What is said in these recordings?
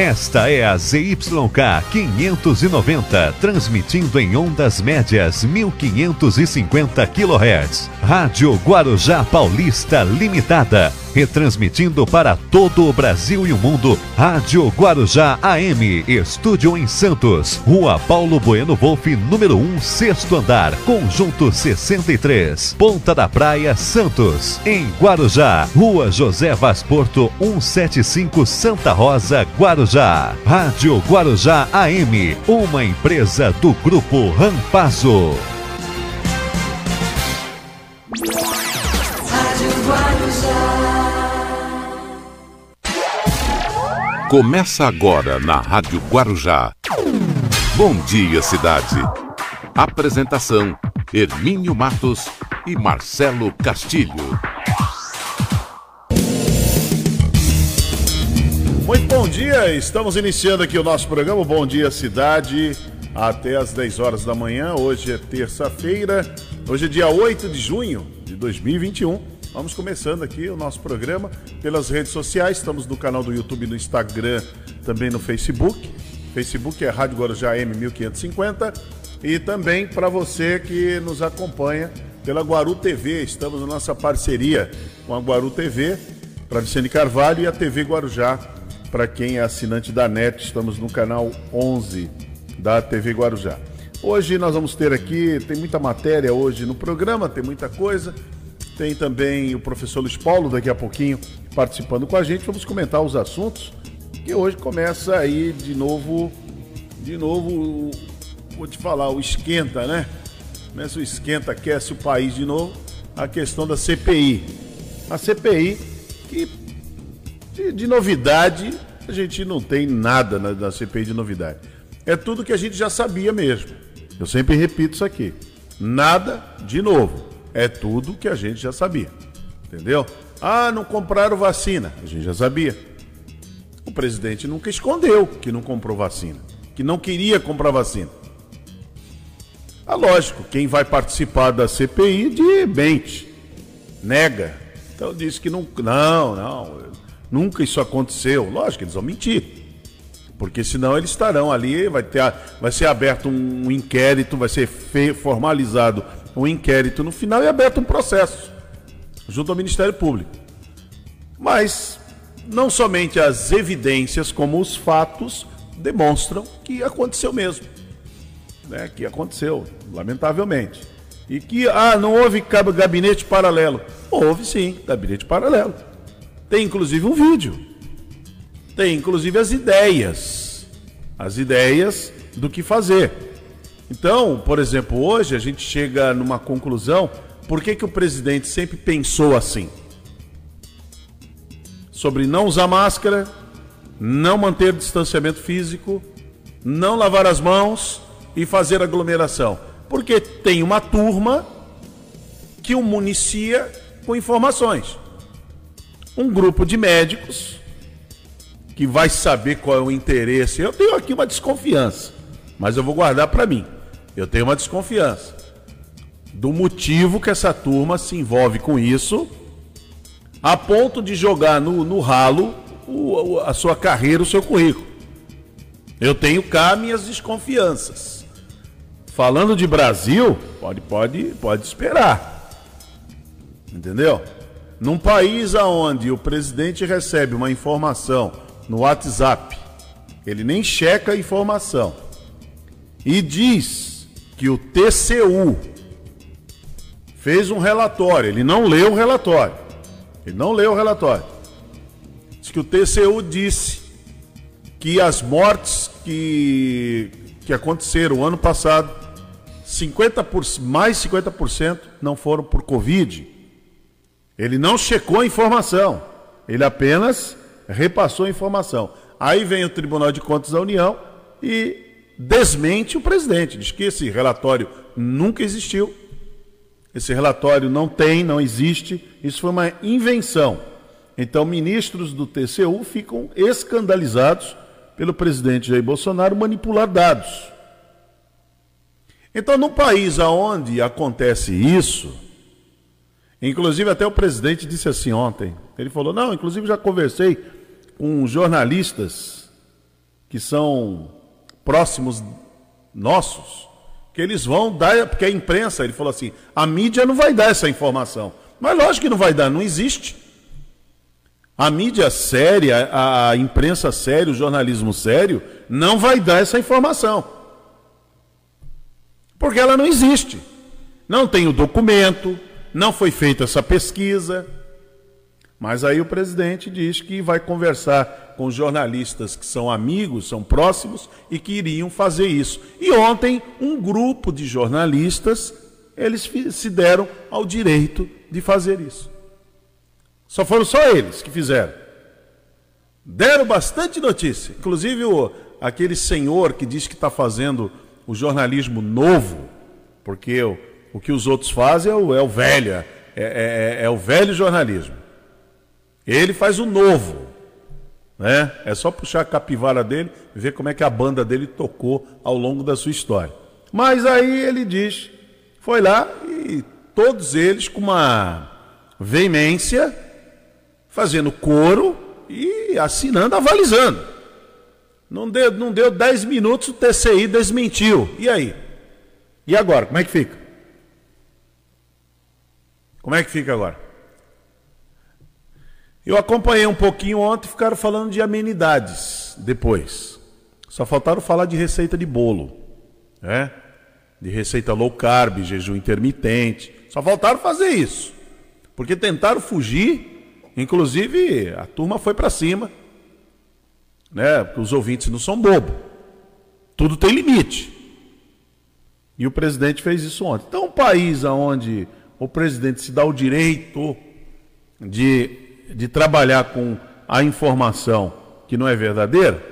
Esta é a ZYK 590, transmitindo em ondas médias 1550 kHz. Rádio Guarujá Paulista Limitada, retransmitindo para todo o Brasil e o mundo. Rádio Guarujá AM, estúdio em Santos, Rua Paulo Bueno Wolff, número 1, sexto andar, conjunto 63, Ponta da Praia, Santos. Em Guarujá, Rua José Vaz Porto, 175 Santa Rosa, Guarujá. Rádio Guarujá AM, uma empresa do Grupo Rampazo. Começa agora na Rádio Guarujá. Bom dia, cidade. Apresentação: Hermínio Matos e Marcelo Castilho. Muito bom dia, estamos iniciando aqui o nosso programa Bom Dia Cidade, até às 10 horas da manhã. Hoje é terça-feira, hoje é dia 8 de junho de 2021. Vamos começando aqui o nosso programa pelas redes sociais. Estamos no canal do YouTube, no Instagram, também no Facebook. Facebook é Rádio Guarujá M1550. E também para você que nos acompanha pela Guaru TV. Estamos na nossa parceria com a Guaru TV, para Vicente Carvalho, e a TV Guarujá, para quem é assinante da NET. Estamos no canal 11 da TV Guarujá. Hoje nós vamos ter aqui, tem muita matéria hoje no programa, tem muita coisa. Tem também o professor Luiz Paulo daqui a pouquinho participando com a gente. Vamos comentar os assuntos que hoje começa aí de novo, de novo, vou te falar, o esquenta, né? Começa o esquenta, aquece o país de novo, a questão da CPI. A CPI que de, de novidade a gente não tem nada na, na CPI de novidade. É tudo que a gente já sabia mesmo. Eu sempre repito isso aqui. Nada de novo. É tudo que a gente já sabia. Entendeu? Ah, não compraram vacina. A gente já sabia. O presidente nunca escondeu que não comprou vacina, que não queria comprar vacina. Ah, lógico, quem vai participar da CPI de mente, nega. Então disse que não, não, não, nunca isso aconteceu. Lógico, eles vão mentir. Porque senão eles estarão ali, vai, ter, vai ser aberto um inquérito, vai ser formalizado um inquérito no final e aberto um processo junto ao Ministério Público. Mas não somente as evidências, como os fatos demonstram que aconteceu mesmo. Né? Que aconteceu, lamentavelmente. E que, ah, não houve gabinete paralelo. Houve sim, gabinete paralelo. Tem inclusive um vídeo. Tem inclusive as ideias. As ideias do que fazer. Então, por exemplo, hoje a gente chega numa conclusão. Por que, que o presidente sempre pensou assim? Sobre não usar máscara, não manter distanciamento físico, não lavar as mãos e fazer aglomeração. Porque tem uma turma que o municia com informações. Um grupo de médicos que vai saber qual é o interesse. Eu tenho aqui uma desconfiança, mas eu vou guardar para mim. Eu tenho uma desconfiança do motivo que essa turma se envolve com isso, a ponto de jogar no, no ralo o, a sua carreira, o seu currículo. Eu tenho cá minhas desconfianças. Falando de Brasil, pode, pode, pode esperar. Entendeu? Num país onde o presidente recebe uma informação no WhatsApp, ele nem checa a informação e diz que o TCU fez um relatório, ele não leu o relatório. Ele não leu o relatório. Diz que o TCU disse que as mortes que, que aconteceram ano passado, 50 por, mais 50% não foram por Covid. Ele não checou a informação, ele apenas repassou a informação. Aí vem o Tribunal de Contas da União e desmente o presidente, diz que esse relatório nunca existiu, esse relatório não tem, não existe, isso foi uma invenção. Então, ministros do TCU ficam escandalizados pelo presidente Jair Bolsonaro manipular dados. Então, no país onde acontece isso, inclusive até o presidente disse assim ontem, ele falou: "Não, inclusive já conversei com jornalistas que são próximos nossos, que eles vão dar, porque a imprensa, ele falou assim, a mídia não vai dar essa informação. Mas lógico que não vai dar, não existe. A mídia séria, a imprensa séria, o jornalismo sério, não vai dar essa informação. Porque ela não existe. Não tem o documento, não foi feita essa pesquisa. Mas aí o presidente diz que vai conversar com jornalistas que são amigos, são próximos e que iriam fazer isso. E ontem, um grupo de jornalistas, eles se deram ao direito de fazer isso. Só foram só eles que fizeram. Deram bastante notícia. Inclusive o, aquele senhor que diz que está fazendo o jornalismo novo, porque o, o que os outros fazem é o, é o velho, é, é, é, é o velho jornalismo. Ele faz o novo. Né? É só puxar a capivara dele e ver como é que a banda dele tocou ao longo da sua história. Mas aí ele diz, foi lá e todos eles com uma veemência fazendo coro e assinando, avalizando. Não deu, não deu 10 minutos, o TCI desmentiu. E aí? E agora? Como é que fica? Como é que fica agora? Eu acompanhei um pouquinho ontem ficaram falando de amenidades depois. Só faltaram falar de receita de bolo, né? De receita low carb, jejum intermitente. Só faltaram fazer isso. Porque tentaram fugir Inclusive, a turma foi para cima, né? Porque os ouvintes não são bobo. Tudo tem limite. E o presidente fez isso ontem. Então, um país onde o presidente se dá o direito de, de trabalhar com a informação que não é verdadeira,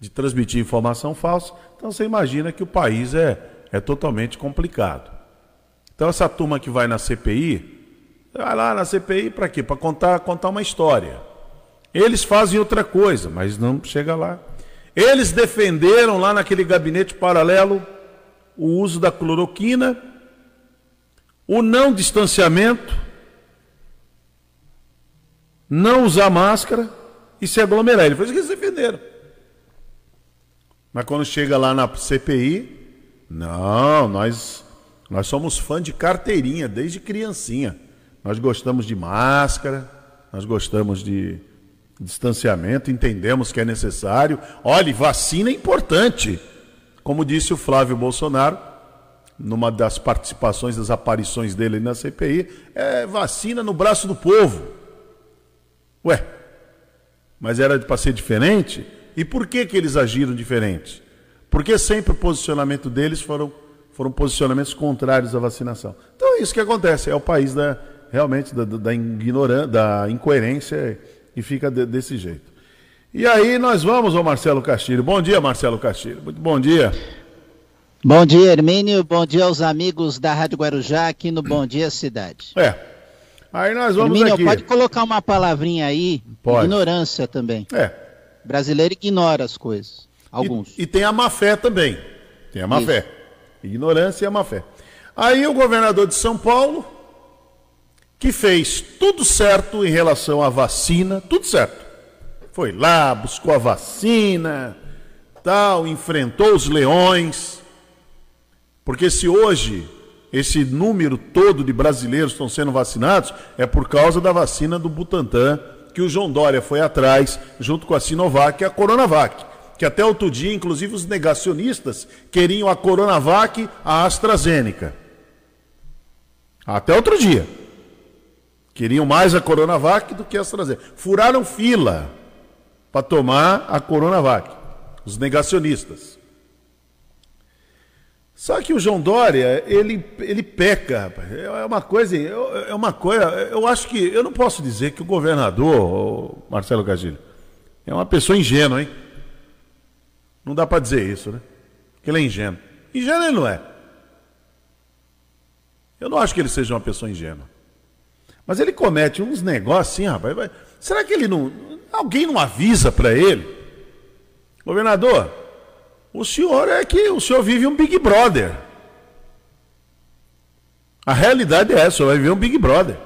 de transmitir informação falsa, então você imagina que o país é, é totalmente complicado. Então, essa turma que vai na CPI, Vai lá na CPI para quê? Para contar, contar uma história. Eles fazem outra coisa, mas não chega lá. Eles defenderam lá naquele gabinete paralelo o uso da cloroquina, o não distanciamento, não usar máscara e se aglomerar. Ele foi isso que eles defenderam. Mas quando chega lá na CPI, não, nós, nós somos fã de carteirinha desde criancinha. Nós gostamos de máscara, nós gostamos de distanciamento, entendemos que é necessário. Olhe, vacina é importante. Como disse o Flávio Bolsonaro, numa das participações, das aparições dele na CPI, é vacina no braço do povo. Ué, mas era para ser diferente? E por que, que eles agiram diferente? Porque sempre o posicionamento deles foram, foram posicionamentos contrários à vacinação. Então é isso que acontece, é o país da, realmente da, da ignorância, da incoerência e fica de, desse jeito. E aí nós vamos ao Marcelo Castilho. Bom dia, Marcelo Castilho. Muito bom dia. Bom dia, Hermínio. Bom dia aos amigos da Rádio Guarujá aqui no Bom Dia Cidade. É. Aí nós vamos Hermínio, aqui. pode colocar uma palavrinha aí, pode. ignorância também. É. Brasileiro ignora as coisas. Alguns. E, e tem a má fé também. Tem a má Isso. fé. Ignorância e a má fé. Aí o governador de São Paulo que fez tudo certo em relação à vacina, tudo certo. Foi lá, buscou a vacina, tal, enfrentou os leões. Porque se hoje esse número todo de brasileiros estão sendo vacinados, é por causa da vacina do Butantan, que o João Dória foi atrás, junto com a Sinovac e a Coronavac. Que até outro dia, inclusive, os negacionistas queriam a Coronavac, a AstraZeneca. Até outro dia. Queriam mais a Coronavac do que a AstraZeneca. Furaram fila para tomar a Coronavac, os negacionistas. Só que o João Dória, ele, ele peca, é uma coisa, é uma coisa, eu acho que, eu não posso dizer que o governador, Marcelo Castilho, é uma pessoa ingênua, hein? Não dá para dizer isso, né? Que ele é ingênuo. Ingênuo ele não é. Eu não acho que ele seja uma pessoa ingênua. Mas ele comete uns negócios assim, rapaz. Será que ele não. Alguém não avisa para ele? Governador, o senhor é que o senhor vive um Big Brother. A realidade é essa, o senhor vai viver um Big Brother.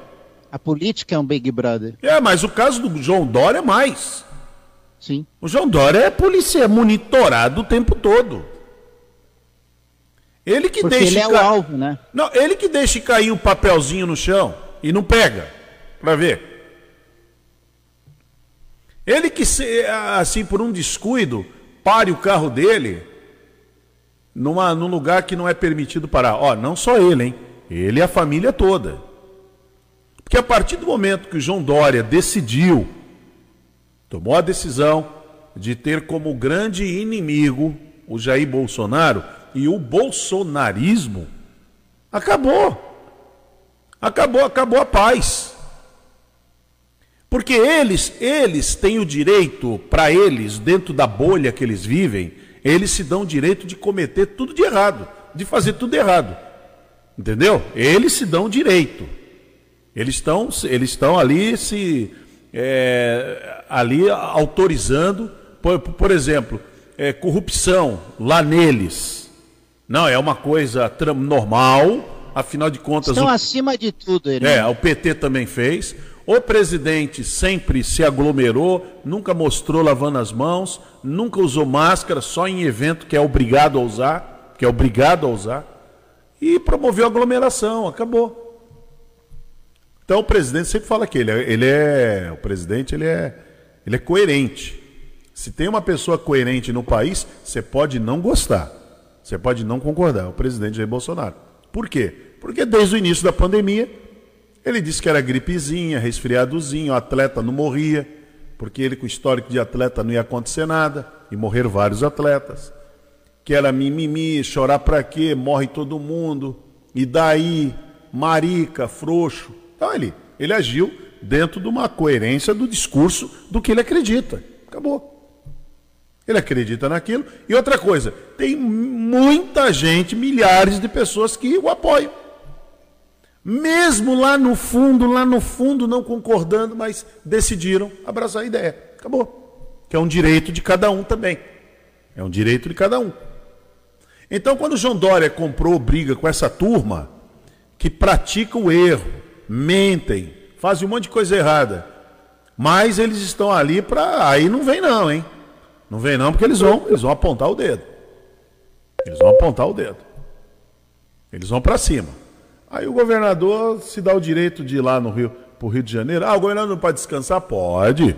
A política é um Big Brother. É, mas o caso do João Dória é mais. Sim. O João Dória é polícia, é monitorado o tempo todo. Ele que Porque deixa ele é o ca- alvo, né? Não, ele que deixa cair o papelzinho no chão e não pega, pra ver. Ele que, se- assim, por um descuido, pare o carro dele numa, num lugar que não é permitido parar. Ó, não só ele, hein? Ele e a família toda. Porque a partir do momento que o João Dória decidiu, tomou a decisão de ter como grande inimigo o Jair Bolsonaro e o bolsonarismo, acabou. Acabou, acabou a paz. Porque eles, eles têm o direito, para eles, dentro da bolha que eles vivem, eles se dão o direito de cometer tudo de errado, de fazer tudo errado. Entendeu? Eles se dão o direito. Eles estão, eles estão ali se é, ali autorizando, por, por exemplo, é, corrupção lá neles. Não, é uma coisa normal, afinal de contas. Estão o- acima de tudo, Hermínio. é, o PT também fez. O presidente sempre se aglomerou, nunca mostrou lavando as mãos, nunca usou máscara, só em evento que é obrigado a usar, que é obrigado a usar, e promoveu aglomeração, acabou. Então o presidente sempre fala que ele, é- ele é, o presidente ele é, ele é coerente. Se tem uma pessoa coerente no país, você pode não gostar, você pode não concordar. É o presidente Jair Bolsonaro. Por quê? Porque desde o início da pandemia ele disse que era gripezinha, resfriadozinho, o atleta não morria, porque ele com histórico de atleta não ia acontecer nada, e morreram vários atletas. Que era mimimi, chorar pra quê? Morre todo mundo. E daí, marica, frouxo. Então ele, ele agiu dentro de uma coerência do discurso do que ele acredita. Acabou. Ele acredita naquilo. E outra coisa, tem muita gente, milhares de pessoas que o apoiam. Mesmo lá no fundo, lá no fundo, não concordando, mas decidiram abraçar a ideia. Acabou. Que é um direito de cada um também. É um direito de cada um. Então, quando João Dória comprou briga com essa turma, que pratica o erro, mentem, fazem um monte de coisa errada, mas eles estão ali para. Aí não vem, não, hein? Não vem, não, porque eles vão, eles vão apontar o dedo. Eles vão apontar o dedo. Eles vão para cima. Aí o governador se dá o direito de ir lá no Rio, pro Rio de Janeiro. Ah, o governador não pode descansar? Pode.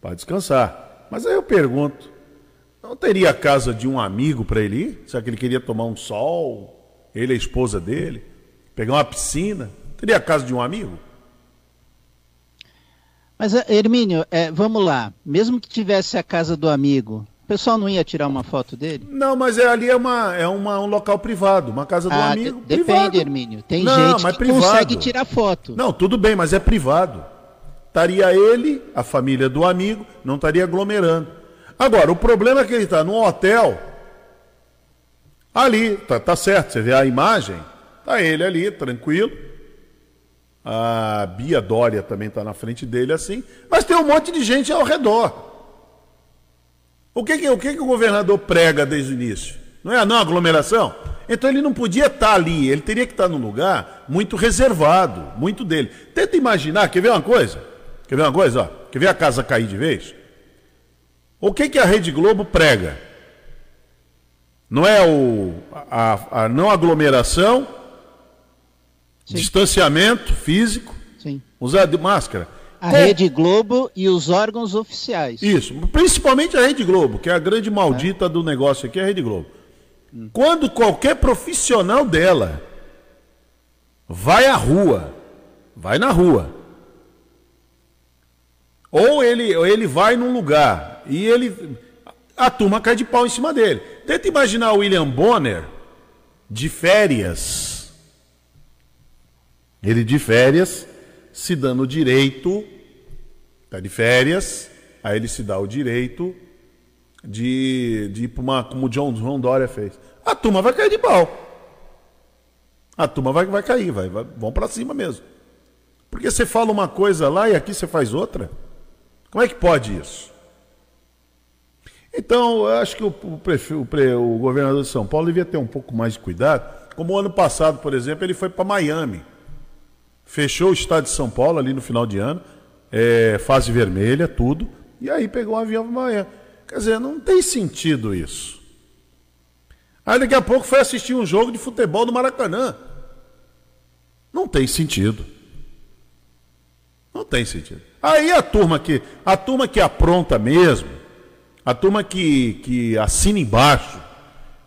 Pode descansar. Mas aí eu pergunto, não teria a casa de um amigo para ele ir? Será que ele queria tomar um sol? Ele e a esposa dele? Pegar uma piscina? Teria a casa de um amigo? Mas, eh, Hermínio, eh, vamos lá. Mesmo que tivesse a casa do amigo, o pessoal não ia tirar uma foto dele? Não, mas é, ali é, uma, é uma, um local privado, uma casa do Ah, amigo. de- privado. depende, Hermínio. Tem Não, gente que privado. consegue tirar foto. Não, tudo bem, mas é privado. Estaria ele, a família do amigo, não estaria aglomerando. Agora, o problema é que ele está num hotel. Ali, tá, tá certo, você vê a imagem, tá ele ali, tranquilo. A Bia Dória também está na frente dele assim, mas tem um monte de gente ao redor. O que, que, o, que, que o governador prega desde o início? Não é a não aglomeração? Então ele não podia estar ali, ele teria que estar num lugar muito reservado, muito dele. Tenta imaginar, quer ver uma coisa? Quer ver uma coisa? Ó? Quer ver a casa cair de vez? O que, que a Rede Globo prega? Não é o, a, a não aglomeração, Sim. distanciamento físico, Sim. usar de máscara. A Com- Rede Globo e os órgãos oficiais. Isso, principalmente a Rede Globo, que é a grande maldita do negócio aqui, é a Rede Globo. Quando qualquer profissional dela vai à rua, vai na rua, ou ele, ou ele vai num lugar e ele. A turma cai de pau em cima dele. Tenta imaginar o William Bonner de férias. Ele de férias, se dando o direito, está de férias, aí ele se dá o direito de, de ir para uma. como o John, João Dória fez. A turma vai cair de pau. A turma vai, vai cair, vai, vai, vão para cima mesmo. Porque você fala uma coisa lá e aqui você faz outra. Como é que pode isso? Então, eu acho que o, o pre- o governador de São Paulo devia ter um pouco mais de cuidado. Como o ano passado, por exemplo, ele foi para Miami. Fechou o estado de São Paulo ali no final de ano, é, fase vermelha, tudo. E aí pegou um avião para Miami. Quer dizer, não tem sentido isso. Aí daqui a pouco foi assistir um jogo de futebol no Maracanã. Não tem sentido. Não tem sentido. Aí a turma que, a turma que apronta mesmo, a turma que, que assina embaixo,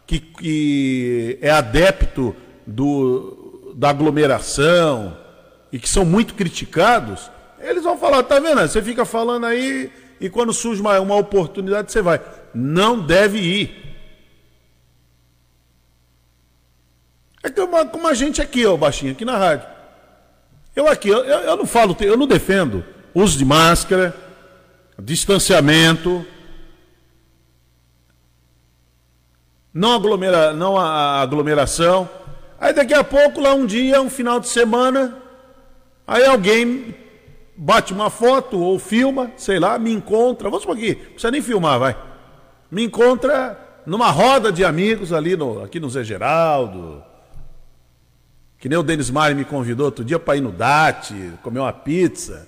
que, que é adepto do, da aglomeração e que são muito criticados, eles vão falar, tá vendo? Você fica falando aí e quando surge uma, uma oportunidade você vai. Não deve ir. É como, como a gente aqui, ó, baixinho, aqui na rádio. Eu aqui, eu, eu não falo, eu não defendo uso de máscara, distanciamento, não, aglomera, não a aglomeração. Aí daqui a pouco, lá um dia, um final de semana, aí alguém bate uma foto ou filma, sei lá, me encontra, vamos por aqui, não precisa nem filmar, vai. Me encontra numa roda de amigos ali no, aqui no Zé Geraldo. Que nem o Denis Mari me convidou outro dia para ir no DAT, comer uma pizza.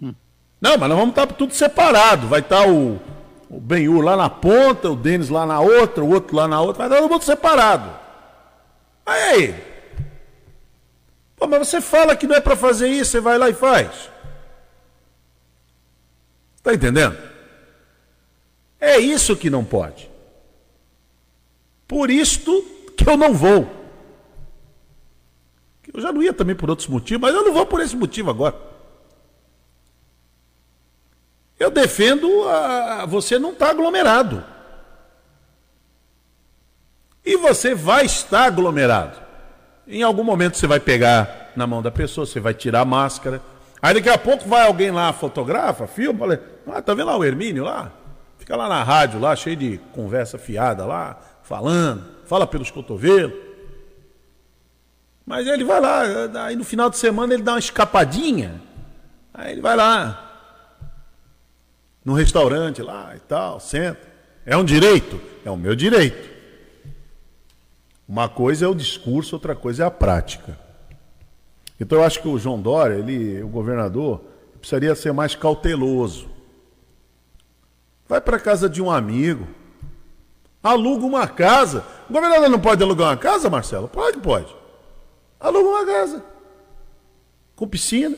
Não, mas nós vamos estar tudo separado. Vai estar o, o Benhur lá na ponta, o Denis lá na outra, o outro lá na outra, vai estar todo mundo separado. Aí. Pô, mas você fala que não é para fazer isso, você vai lá e faz. Está entendendo? É isso que não pode. Por isto que eu não vou. Eu já não ia também por outros motivos, mas eu não vou por esse motivo agora. Eu defendo a, você não estar tá aglomerado. E você vai estar aglomerado. Em algum momento você vai pegar na mão da pessoa, você vai tirar a máscara. Aí daqui a pouco vai alguém lá, fotografa, filma, fala, ah, tá vendo lá o Hermínio lá? Fica lá na rádio, lá, cheio de conversa fiada lá, falando, fala pelos cotovelos. Mas ele vai lá, aí no final de semana ele dá uma escapadinha. Aí ele vai lá, no restaurante lá e tal, senta. É um direito? É o meu direito. Uma coisa é o discurso, outra coisa é a prática. Então eu acho que o João Dória, ele, o governador, precisaria ser mais cauteloso. Vai para casa de um amigo, aluga uma casa. O governador não pode alugar uma casa, Marcelo? Pode, pode. Aluga uma casa. Com piscina.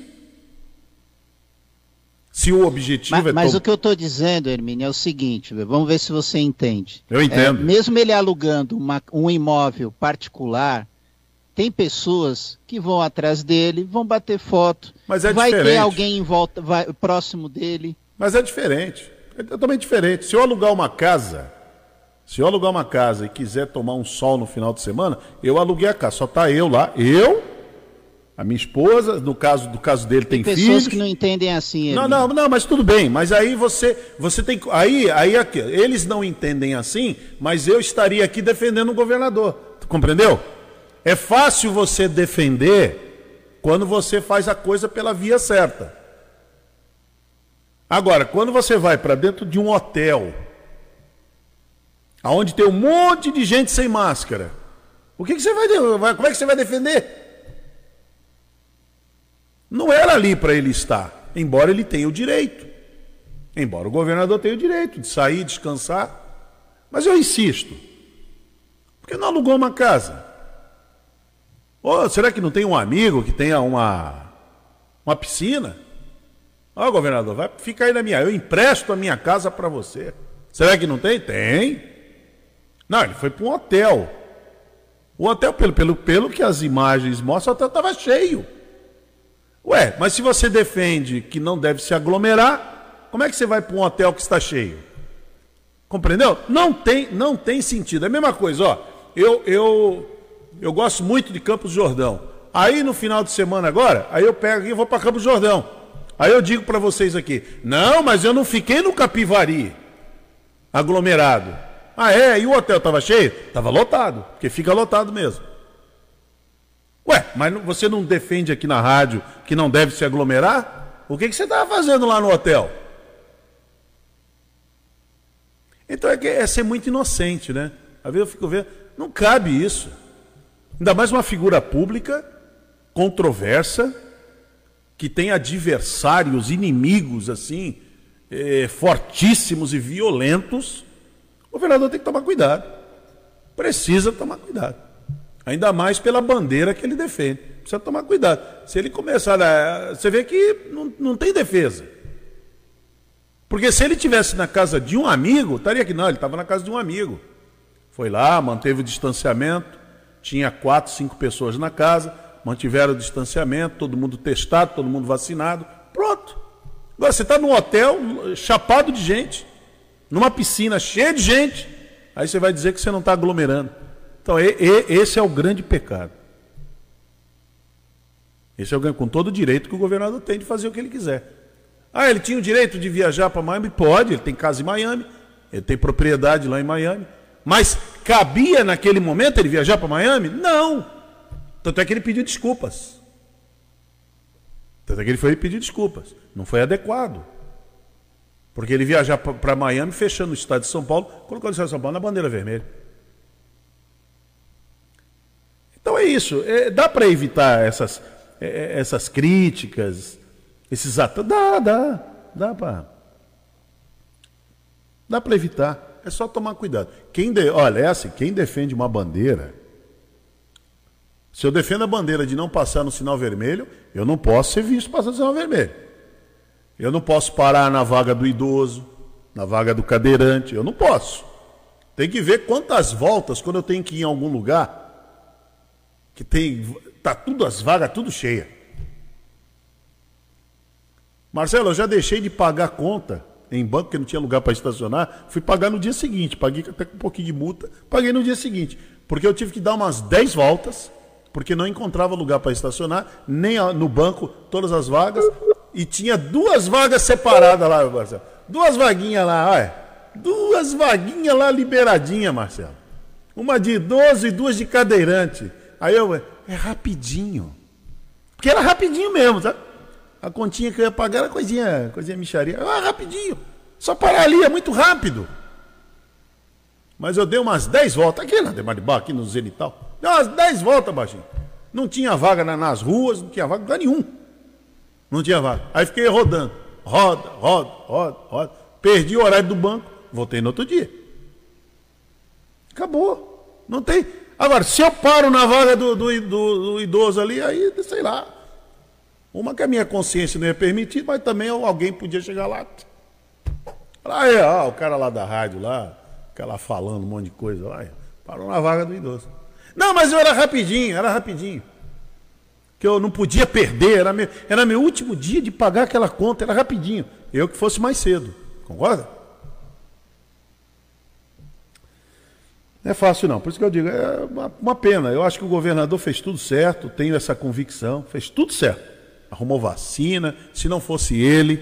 Se o objetivo mas, é. Mas o que eu estou dizendo, Hermínio, é o seguinte: vamos ver se você entende. Eu entendo. É, mesmo ele alugando uma, um imóvel particular, tem pessoas que vão atrás dele, vão bater foto. Mas é vai diferente. ter alguém em volta, vai, próximo dele. Mas é diferente. É totalmente diferente. Se eu alugar uma casa, se eu alugar uma casa e quiser tomar um sol no final de semana, eu aluguei a casa. Só tá eu lá, eu a minha esposa, no caso do caso dele tem, tem pessoas filhos. que não entendem assim. Não, não, não, mas tudo bem. Mas aí você, você tem, aí, aí aqui, eles não entendem assim, mas eu estaria aqui defendendo o governador. Compreendeu? É fácil você defender quando você faz a coisa pela via certa. Agora, quando você vai para dentro de um hotel, aonde tem um monte de gente sem máscara, o que, que você vai, como é que você vai defender? Não era ali para ele estar, embora ele tenha o direito. Embora o governador tenha o direito de sair, descansar. Mas eu insisto. Por que não alugou uma casa? Ou será que não tem um amigo que tenha uma, uma piscina? Ó, governador, vai ficar aí na minha. Eu empresto a minha casa para você. Será que não tem? Tem. Não, ele foi para um hotel. O hotel, pelo, pelo, pelo que as imagens mostram, o hotel estava cheio. Ué, mas se você defende que não deve se aglomerar, como é que você vai para um hotel que está cheio? Compreendeu? Não tem, não tem sentido. É a mesma coisa, ó. Eu, eu, eu gosto muito de Campos Jordão. Aí no final de semana agora, aí eu pego e vou para Campos Jordão. Aí eu digo para vocês aqui, não, mas eu não fiquei no Capivari, aglomerado. Ah é? E o hotel estava cheio? Estava lotado, porque fica lotado mesmo. Ué, mas você não defende aqui na rádio que não deve se aglomerar? O que, que você estava fazendo lá no hotel? Então é, é ser muito inocente, né? Às vezes eu fico vendo, não cabe isso. Ainda mais uma figura pública, controversa, que tem adversários, inimigos, assim, eh, fortíssimos e violentos, o governador tem que tomar cuidado. Precisa tomar cuidado. Ainda mais pela bandeira que ele defende. Precisa tomar cuidado. Se ele começar a. Você vê que não, não tem defesa. Porque se ele tivesse na casa de um amigo, estaria aqui. Não, ele estava na casa de um amigo. Foi lá, manteve o distanciamento. Tinha quatro, cinco pessoas na casa. Mantiveram o distanciamento. Todo mundo testado, todo mundo vacinado. Pronto. Agora você está num hotel chapado de gente. Numa piscina cheia de gente. Aí você vai dizer que você não está aglomerando. Então, e, e, esse é o grande pecado. Esse é o com todo o direito que o governador tem de fazer o que ele quiser. Ah, ele tinha o direito de viajar para Miami? Pode, ele tem casa em Miami, ele tem propriedade lá em Miami. Mas cabia naquele momento ele viajar para Miami? Não. Tanto é que ele pediu desculpas. Tanto é que ele foi pedir desculpas. Não foi adequado. Porque ele viajar para Miami, fechando o estado de São Paulo, colocou o estado de São Paulo na bandeira vermelha. Então é isso. É, dá para evitar essas, é, é, essas críticas, esses atos. Dá, dá. Dá para. Dá para evitar. É só tomar cuidado. Quem de, olha, é assim, quem defende uma bandeira. Se eu defendo a bandeira de não passar no sinal vermelho, eu não posso ser visto passando no sinal vermelho. Eu não posso parar na vaga do idoso, na vaga do cadeirante, eu não posso. Tem que ver quantas voltas quando eu tenho que ir em algum lugar que tem tá tudo as vagas tudo cheia. Marcelo, eu já deixei de pagar conta em banco que não tinha lugar para estacionar, fui pagar no dia seguinte, paguei até com um pouquinho de multa, paguei no dia seguinte, porque eu tive que dar umas 10 voltas, porque não encontrava lugar para estacionar, nem no banco todas as vagas, e tinha duas vagas separadas lá, Marcelo. Duas vaguinhas lá, olha. Duas vaguinhas lá liberadinha, Marcelo. Uma de idoso e duas de cadeirante. Aí eu, é rapidinho. Porque era rapidinho mesmo, sabe? A continha que eu ia pagar era coisinha, coisinha micharia. Ah, rapidinho. Só parar ali, é muito rápido. Mas eu dei umas 10 voltas aqui na Demaribá, aqui no Zenital. Dei umas 10 voltas, baixinho. Não tinha vaga nas ruas, não tinha vaga lugar nenhum. Não tinha vaga. Aí fiquei rodando. Roda, roda, roda, roda. Perdi o horário do banco, voltei no outro dia. Acabou. Não tem. Agora, se eu paro na vaga do, do, do, do idoso ali, aí, sei lá. Uma que a minha consciência não ia permitir, mas também alguém podia chegar lá. Lá é, ó, o cara lá da rádio lá, aquela falando um monte de coisa lá, parou na vaga do idoso. Não, mas eu era rapidinho, era rapidinho que eu não podia perder, era meu, era meu último dia de pagar aquela conta, era rapidinho. Eu que fosse mais cedo, concorda? Não é fácil não, por isso que eu digo, é uma, uma pena. Eu acho que o governador fez tudo certo, tenho essa convicção, fez tudo certo. Arrumou vacina, se não fosse ele,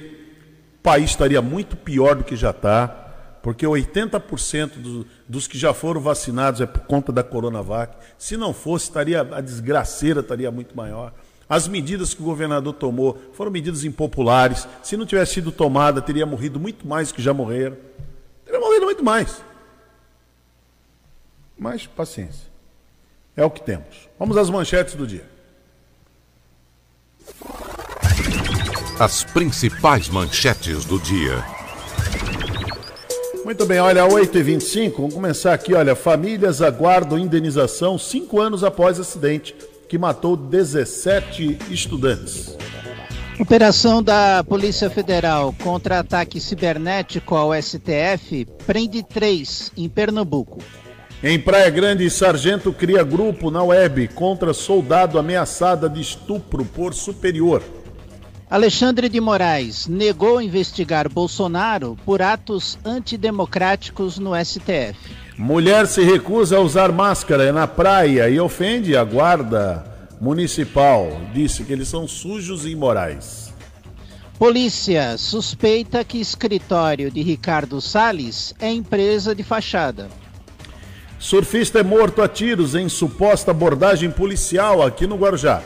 o país estaria muito pior do que já está porque 80% do, dos que já foram vacinados é por conta da Coronavac. Se não fosse, estaria, a desgraceira estaria muito maior. As medidas que o governador tomou foram medidas impopulares. Se não tivesse sido tomada, teria morrido muito mais que já morreram. Teria morrido muito mais. Mas paciência. É o que temos. Vamos às manchetes do dia. As principais manchetes do dia. Muito bem, olha, 8h25, vamos começar aqui, olha, famílias aguardam indenização cinco anos após acidente que matou 17 estudantes. Operação da Polícia Federal contra ataque cibernético ao STF prende três em Pernambuco. Em Praia Grande, sargento cria grupo na web contra soldado ameaçada de estupro por superior. Alexandre de Moraes negou investigar Bolsonaro por atos antidemocráticos no STF. Mulher se recusa a usar máscara na praia e ofende a guarda municipal. Disse que eles são sujos e imorais. Polícia suspeita que escritório de Ricardo Salles é empresa de fachada. Surfista é morto a tiros em suposta abordagem policial aqui no Guarujá.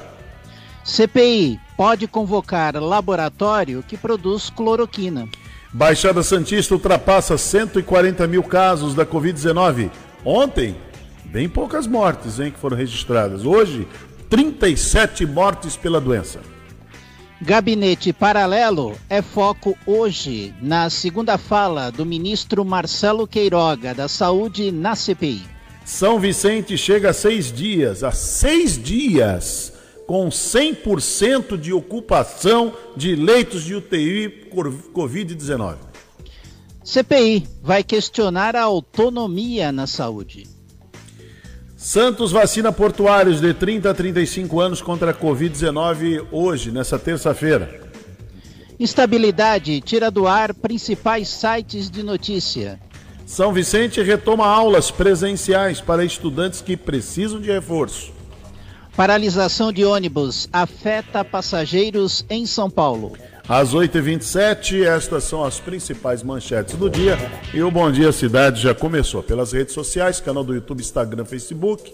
CPI pode convocar laboratório que produz cloroquina. Baixada Santista ultrapassa 140 mil casos da Covid-19. Ontem, bem poucas mortes hein, que foram registradas. Hoje, 37 mortes pela doença. Gabinete Paralelo é foco hoje na segunda fala do ministro Marcelo Queiroga da Saúde na CPI. São Vicente chega a seis dias, a seis dias, com 100% de ocupação de leitos de UTI por Covid-19. CPI vai questionar a autonomia na saúde. Santos vacina portuários de 30 a 35 anos contra a Covid-19 hoje, nessa terça-feira. Estabilidade tira do ar principais sites de notícia. São Vicente retoma aulas presenciais para estudantes que precisam de reforço. Paralisação de ônibus afeta passageiros em São Paulo. Às 8h27, estas são as principais manchetes do dia. E o Bom Dia Cidade já começou pelas redes sociais, canal do YouTube, Instagram, Facebook,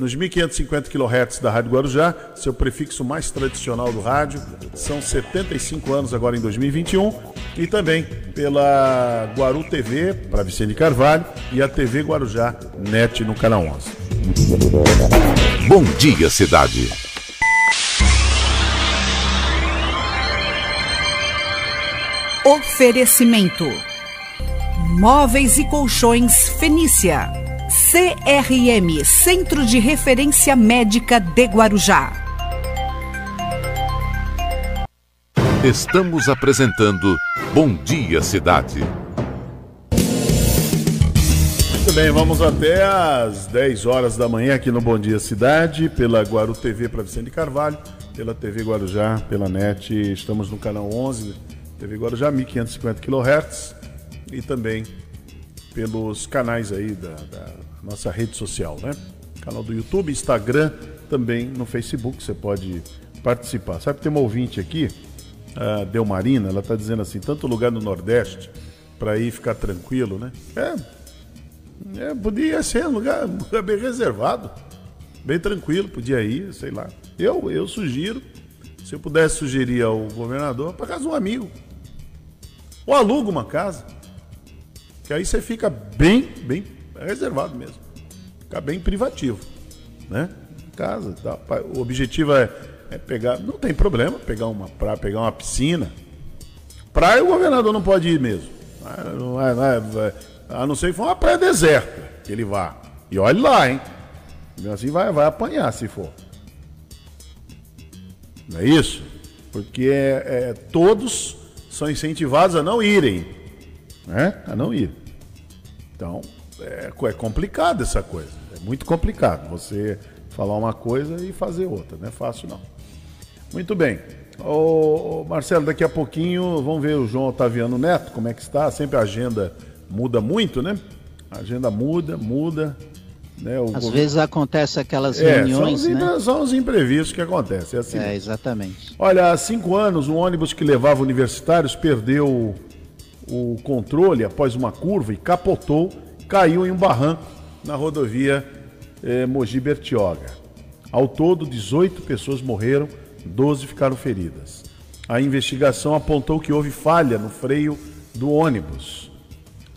nos 1550 kHz da Rádio Guarujá, seu prefixo mais tradicional do rádio. São 75 anos agora em 2021. E também pela Guaru TV, para Vicente Carvalho, e a TV Guarujá NET no canal 11. Bom Dia Cidade. Oferecimento: Móveis e Colchões Fenícia. CRM Centro de Referência Médica de Guarujá. Estamos apresentando Bom Dia Cidade. Muito bem, vamos até às 10 horas da manhã aqui no Bom Dia Cidade, pela Guaru TV para Vicente Carvalho, pela TV Guarujá, pela NET. Estamos no canal 11 TV Guarujá, 1550 kHz e também pelos canais aí da, da, nossa rede social, né? Canal do YouTube, Instagram, também no Facebook, você pode participar. Sabe que tem uma ouvinte aqui, a Delmarina, ela está dizendo assim, tanto lugar no Nordeste para ir ficar tranquilo, né? É, é, podia ser um lugar, um lugar bem reservado, bem tranquilo, podia ir, sei lá. Eu, eu sugiro, se eu pudesse sugerir ao governador, para casa um amigo, ou aluga uma casa. Que aí você fica bem, bem reservado mesmo. Fica bem privativo. Né? Casa tal. O objetivo é, é pegar. Não tem problema pegar uma praia, pegar uma piscina. Praia o governador não pode ir mesmo. Não é, não é, a não ser que for uma praia deserta que ele vá. E olhe lá, hein? Assim vai, vai apanhar se for. Não é isso? Porque é, é todos são incentivados a não irem, né? A não ir. Então, é, é complicado essa coisa. É muito complicado você falar uma coisa e fazer outra. Não é fácil, não. Muito bem. Ô, Marcelo, daqui a pouquinho vamos ver o João Otaviano Neto, como é que está. Sempre a agenda muda muito, né? A agenda muda, muda. Né? Às governo... vezes acontece aquelas é, reuniões, são os, né? São os imprevistos que acontecem. É, assim é exatamente. Olha, há cinco anos, um ônibus que levava universitários perdeu o controle após uma curva e capotou, caiu em um barranco na rodovia eh, Mogi Bertioga. Ao todo, 18 pessoas morreram, 12 ficaram feridas. A investigação apontou que houve falha no freio do ônibus.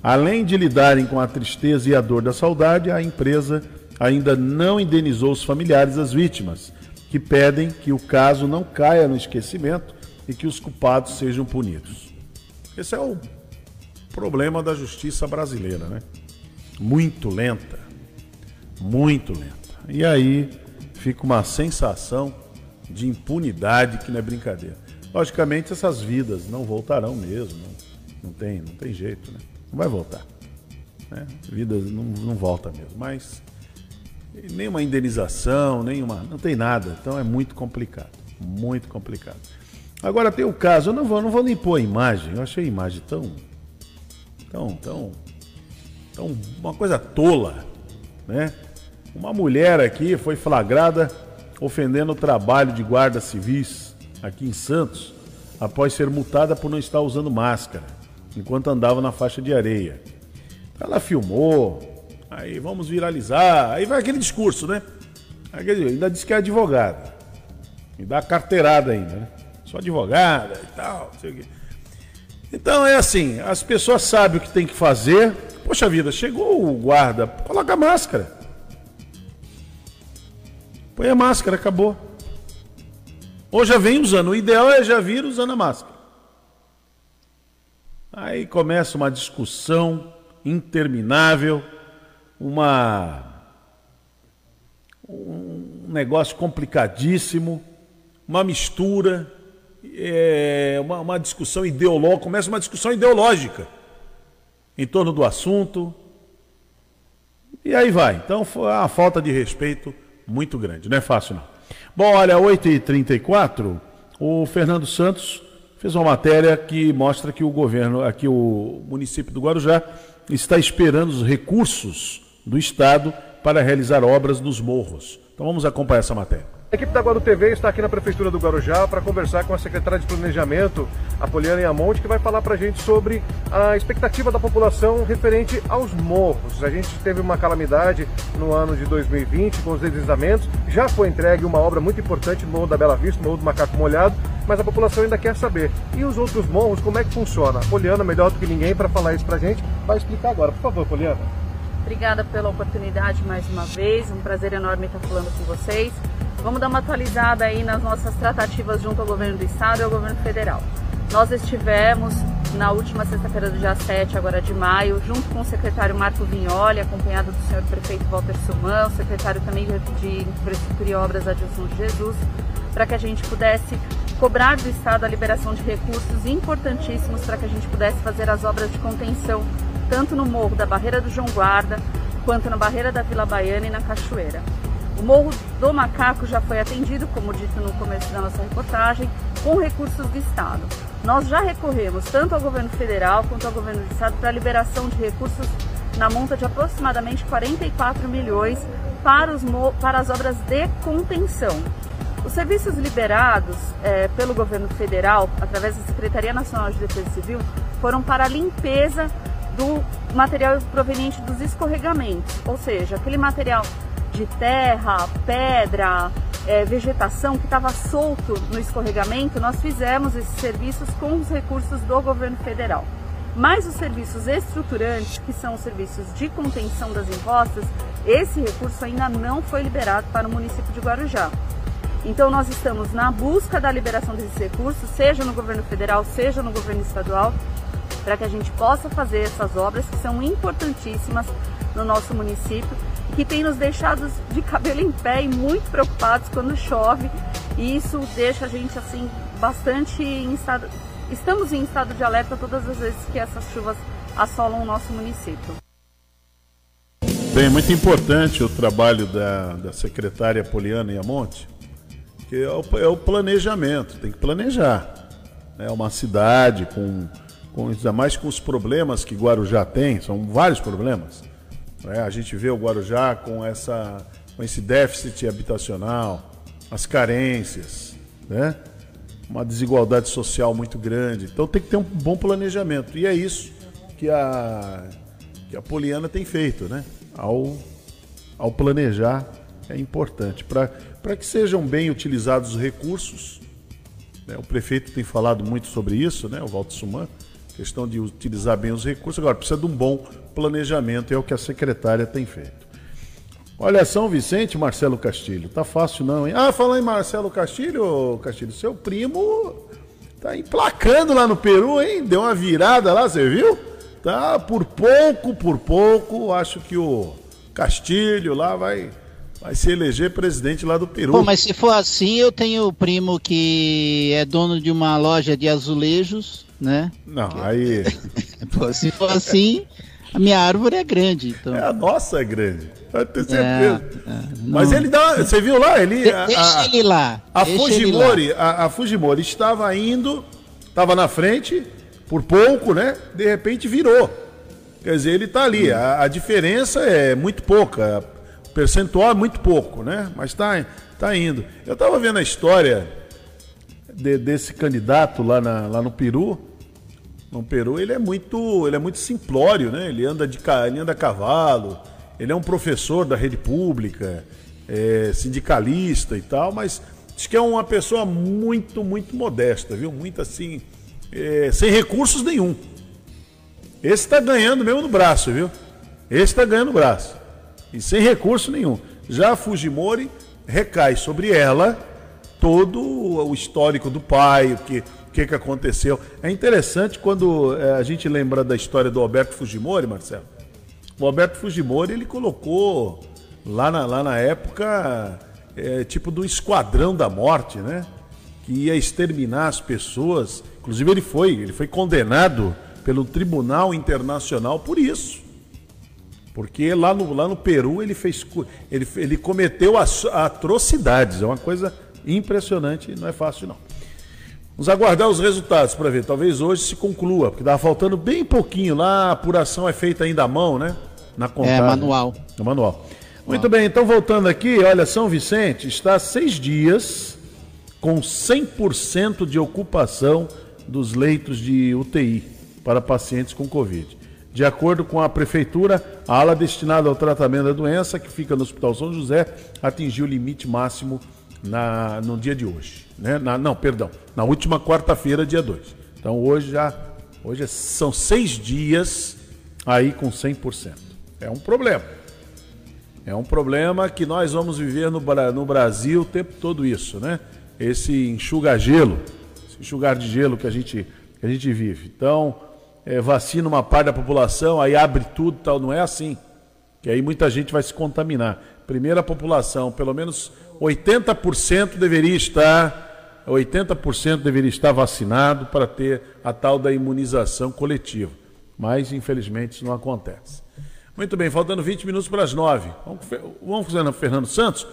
Além de lidarem com a tristeza e a dor da saudade, a empresa ainda não indenizou os familiares das vítimas, que pedem que o caso não caia no esquecimento e que os culpados sejam punidos. Esse é o problema da justiça brasileira, né? Muito lenta. Muito lenta. E aí fica uma sensação de impunidade que não é brincadeira. Logicamente, essas vidas não voltarão mesmo. Não, tem, não tem jeito, né? Não vai voltar. Né? Vida não, não volta mesmo. Mas nenhuma indenização, nenhuma. Não tem nada. Então é muito complicado. Muito complicado. Agora tem o caso, eu não vou, não vou nem pôr a imagem. Eu achei a imagem tão. tão, tão. tão. uma coisa tola. Né? Uma mulher aqui foi flagrada ofendendo o trabalho de guardas civis aqui em Santos após ser multada por não estar usando máscara enquanto andava na faixa de areia. Ela filmou, aí vamos viralizar, aí vai aquele discurso, né? Aquele, ainda disse que é advogada. Me dá carteirada ainda, né? Sou advogada e tal, não sei o quê. Então é assim, as pessoas sabem o que tem que fazer. Poxa vida, chegou o guarda, coloca a máscara. Põe a máscara, acabou. Ou já vem usando. O ideal é já vir usando a máscara. Aí começa uma discussão interminável, uma um negócio complicadíssimo, uma mistura, é, uma, uma discussão ideológica, começa uma discussão ideológica em torno do assunto. E aí vai. Então foi uma falta de respeito muito grande. Não é fácil, não. Bom, olha, 8h34, o Fernando Santos fez uma matéria que mostra que o governo, aqui o município do Guarujá, está esperando os recursos do Estado para realizar obras nos morros. Então vamos acompanhar essa matéria. A equipe da Guardo TV está aqui na Prefeitura do Guarujá para conversar com a secretária de Planejamento, a Poliana Iamonte, que vai falar para a gente sobre a expectativa da população referente aos morros. A gente teve uma calamidade no ano de 2020 com os deslizamentos. Já foi entregue uma obra muito importante no Morro da Bela Vista, no Morro do Macaco Molhado, mas a população ainda quer saber. E os outros morros, como é que funciona? A Poliana, melhor do que ninguém para falar isso para a gente, vai explicar agora. Por favor, Poliana. Obrigada pela oportunidade mais uma vez, um prazer enorme estar falando com vocês. Vamos dar uma atualizada aí nas nossas tratativas junto ao governo do estado e ao governo federal. Nós estivemos na última sexta-feira do dia 7, agora de maio, junto com o secretário Marco Vignoli, acompanhado do senhor prefeito Walter Suman, o secretário também de Infraestrutura e Obras Adilson Jesus, para que a gente pudesse cobrar do Estado a liberação de recursos importantíssimos para que a gente pudesse fazer as obras de contenção, tanto no Morro da Barreira do João Guarda, quanto na Barreira da Vila Baiana e na Cachoeira. O Morro do Macaco já foi atendido, como dito no começo da nossa reportagem, com recursos do Estado. Nós já recorremos tanto ao governo federal quanto ao governo do Estado para a liberação de recursos na monta de aproximadamente 44 milhões para, os, para as obras de contenção. Os serviços liberados é, pelo governo federal, através da Secretaria Nacional de Defesa Civil, foram para a limpeza do material proveniente dos escorregamentos, ou seja, aquele material de terra, pedra, é, vegetação que estava solto no escorregamento, nós fizemos esses serviços com os recursos do governo federal. Mas os serviços estruturantes, que são os serviços de contenção das encostas, esse recurso ainda não foi liberado para o município de Guarujá. Então nós estamos na busca da liberação desses recursos, seja no governo federal, seja no governo estadual, para que a gente possa fazer essas obras que são importantíssimas no nosso município que tem nos deixado de cabelo em pé e muito preocupados quando chove. E isso deixa a gente assim bastante em estado. Estamos em estado de alerta todas as vezes que essas chuvas assolam o nosso município. Bem, é muito importante o trabalho da, da secretária Poliana Iamonte, que é o, é o planejamento, tem que planejar. É uma cidade com, com, ainda mais com os problemas que Guarujá tem, são vários problemas. É, a gente vê o Guarujá com, essa, com esse déficit habitacional, as carências, né? uma desigualdade social muito grande. Então tem que ter um bom planejamento. E é isso que a, que a Poliana tem feito, né? Ao, ao planejar é importante. Para que sejam bem utilizados os recursos, né? o prefeito tem falado muito sobre isso, né? o Walter Suman, questão de utilizar bem os recursos. Agora, precisa de um bom planejamento, é o que a secretária tem feito. Olha, São Vicente, Marcelo Castilho, tá fácil não, hein? Ah, falando em Marcelo Castilho, Castilho, seu primo tá emplacando lá no Peru, hein? Deu uma virada lá, você viu? Tá por pouco, por pouco, acho que o Castilho lá vai vai se eleger presidente lá do Peru. Bom, mas se for assim, eu tenho o primo que é dono de uma loja de azulejos, né? Não, aí. Pô, se for assim, a minha árvore é grande. Então... É, a nossa é grande. Vai ter certeza. É, é, Mas ele dá. Você viu lá? Ele, De, a, deixa ele lá. A Fujimori, a, a Fujimori estava indo, estava na frente, por pouco, né? De repente virou. Quer dizer, ele está ali. A, a, diferença é muito pouca. O percentual é muito pouco, né? Mas está tá indo. Eu estava vendo a história de, desse candidato lá, na, lá no Peru. No Peru ele é muito, ele é muito simplório, né? Ele anda de ele anda a cavalo, ele é um professor da rede pública, é sindicalista e tal, mas diz que é uma pessoa muito, muito modesta, viu? Muito assim, é, sem recursos nenhum. Esse está ganhando mesmo no braço, viu? Esse está ganhando no braço. E sem recurso nenhum. Já a Fujimori recai sobre ela todo o histórico do pai, o que, o que, que aconteceu. É interessante quando é, a gente lembra da história do Alberto Fujimori, Marcelo. O Alberto Fujimori, ele colocou lá na, lá na época, é, tipo do Esquadrão da Morte, né? Que ia exterminar as pessoas. Inclusive ele foi, ele foi condenado pelo Tribunal Internacional por isso. Porque lá no, lá no Peru ele fez ele, ele cometeu atrocidades. É uma coisa impressionante, não é fácil não. Vamos aguardar os resultados para ver. Talvez hoje se conclua, porque estava faltando bem pouquinho lá, a apuração é feita ainda à mão, né? Na contagem. É, manual. No manual. Muito bem, então voltando aqui, olha, São Vicente está há seis dias com 100% de ocupação dos leitos de UTI para pacientes com Covid. De acordo com a prefeitura, a ala destinada ao tratamento da doença, que fica no Hospital São José, atingiu o limite máximo na, no dia de hoje. Né? Na, não, perdão, na última quarta-feira, dia 2. Então hoje já hoje são seis dias aí com 100%. É um problema. É um problema que nós vamos viver no, no Brasil o tempo todo isso, né? Esse enxuga-gelo, esse enxugar de gelo que a gente, que a gente vive. Então, é, vacina uma parte da população, aí abre tudo tal. Não é assim. Que aí muita gente vai se contaminar. Primeiro a população, pelo menos 80% deveria estar, 80% deveria estar vacinado para ter a tal da imunização coletiva. Mas, infelizmente, isso não acontece. Muito bem, faltando 20 minutos para as 9. Vamos, fazer Fernando Santos.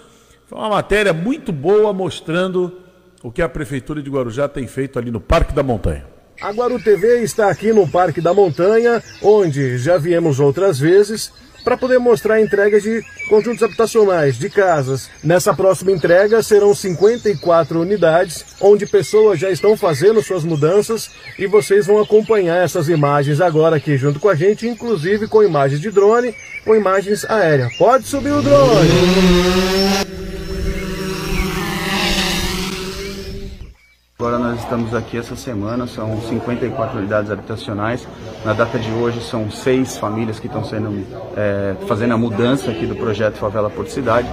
Foi uma matéria muito boa mostrando o que a Prefeitura de Guarujá tem feito ali no Parque da Montanha. A Guaru TV está aqui no Parque da Montanha, onde já viemos outras vezes para poder mostrar entregas de conjuntos habitacionais, de casas. Nessa próxima entrega serão 54 unidades, onde pessoas já estão fazendo suas mudanças e vocês vão acompanhar essas imagens agora aqui junto com a gente, inclusive com imagens de drone, com imagens aéreas. Pode subir o drone! Agora nós estamos aqui essa semana, são 54 unidades habitacionais. Na data de hoje são seis famílias que estão sendo é, fazendo a mudança aqui do projeto Favela Porto Cidade.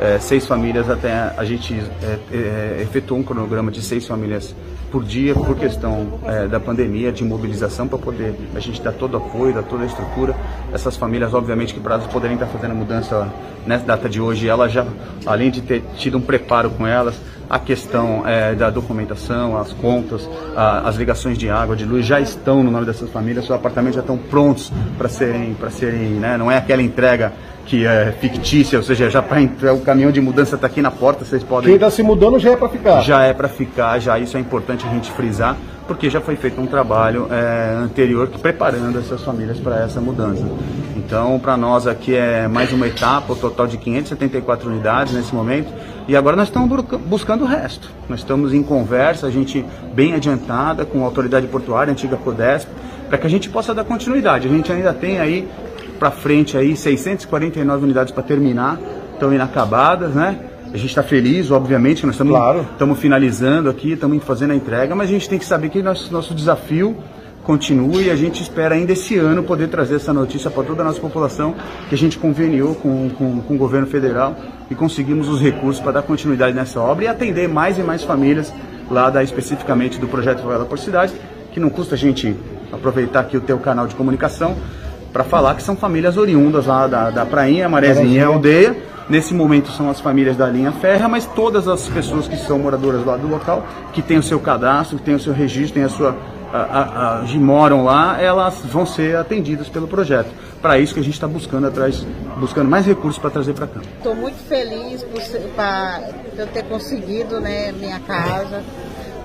É, seis famílias até a gente é, é, efetuou um cronograma de seis famílias por dia por questão é, da pandemia, de mobilização para poder a gente dar todo o apoio, dar toda a estrutura. Essas famílias, obviamente, que para poderem estar fazendo a mudança nessa data de hoje, elas já, além de ter tido um preparo com elas, a questão é, da documentação, as contas, a, as ligações de água, de luz já estão no nome dessas famílias, os apartamentos já estão prontos para serem, para serem, né, não é aquela entrega que é fictícia, ou seja, já para entrar o caminhão de mudança está aqui na porta, vocês podem. Quem está se mudando já é para ficar. Já é para ficar, já isso é importante a gente frisar, porque já foi feito um trabalho é, anterior que preparando essas famílias para essa mudança. Então, para nós aqui é mais uma etapa, o total de 574 unidades nesse momento. E agora nós estamos buscando o resto. Nós estamos em conversa, a gente bem adiantada com a autoridade portuária, a antiga Codesp, para que a gente possa dar continuidade. A gente ainda tem aí para frente aí 649 unidades para terminar, estão inacabadas, né? A gente está feliz, obviamente, nós estamos claro. finalizando aqui, estamos fazendo a entrega, mas a gente tem que saber que nosso, nosso desafio continue e a gente espera ainda esse ano poder trazer essa notícia para toda a nossa população, que a gente conveniou com, com, com o governo federal e conseguimos os recursos para dar continuidade nessa obra e atender mais e mais famílias lá da, especificamente do projeto Favela por Cidade, que não custa a gente aproveitar aqui o teu canal de comunicação para falar que são famílias oriundas lá da, da Prainha, Marezinha, Aldeia. Nesse momento são as famílias da linha férrea, mas todas as pessoas que são moradoras lá do local, que têm o seu cadastro, que têm o seu registro, têm a sua a, a, que moram lá, elas vão ser atendidas pelo projeto. Para isso que a gente está buscando atrás, buscando mais recursos para trazer para cá. Estou muito feliz por, por eu ter conseguido né, minha casa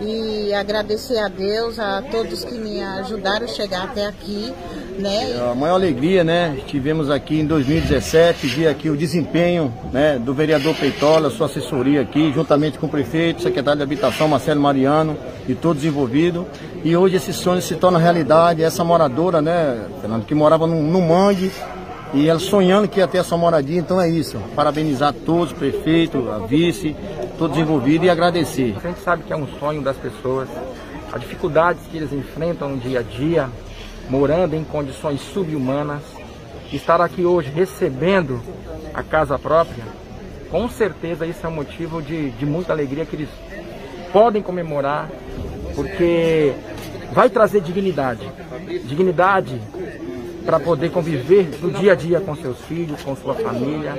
e agradecer a Deus, a todos que me ajudaram a chegar até aqui. Né? É a maior alegria, né? Tivemos aqui em 2017, vi aqui o desempenho né, do vereador Peitola, sua assessoria aqui, juntamente com o prefeito, secretário de Habitação, Marcelo Mariano e todos envolvidos. E hoje esse sonho se torna realidade. Essa moradora, né, Fernando, que morava no, no mangue, e ela sonhando que ia ter essa moradia, então é isso. Parabenizar todos, o prefeito, a vice, todos envolvidos e agradecer. A gente sabe que é um sonho das pessoas, as dificuldades que eles enfrentam no dia a dia, morando em condições subhumanas, estar aqui hoje recebendo a casa própria, com certeza isso é um motivo de, de muita alegria que eles podem comemorar, porque vai trazer dignidade. Dignidade para poder conviver no dia a dia com seus filhos, com sua família.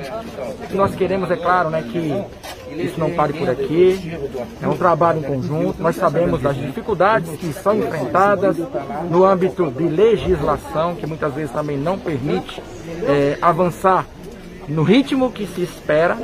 O que nós queremos, é claro, né, que isso não pare por aqui. É um trabalho em conjunto. Nós sabemos das dificuldades que são enfrentadas no âmbito de legislação, que muitas vezes também não permite é, avançar no ritmo que se espera,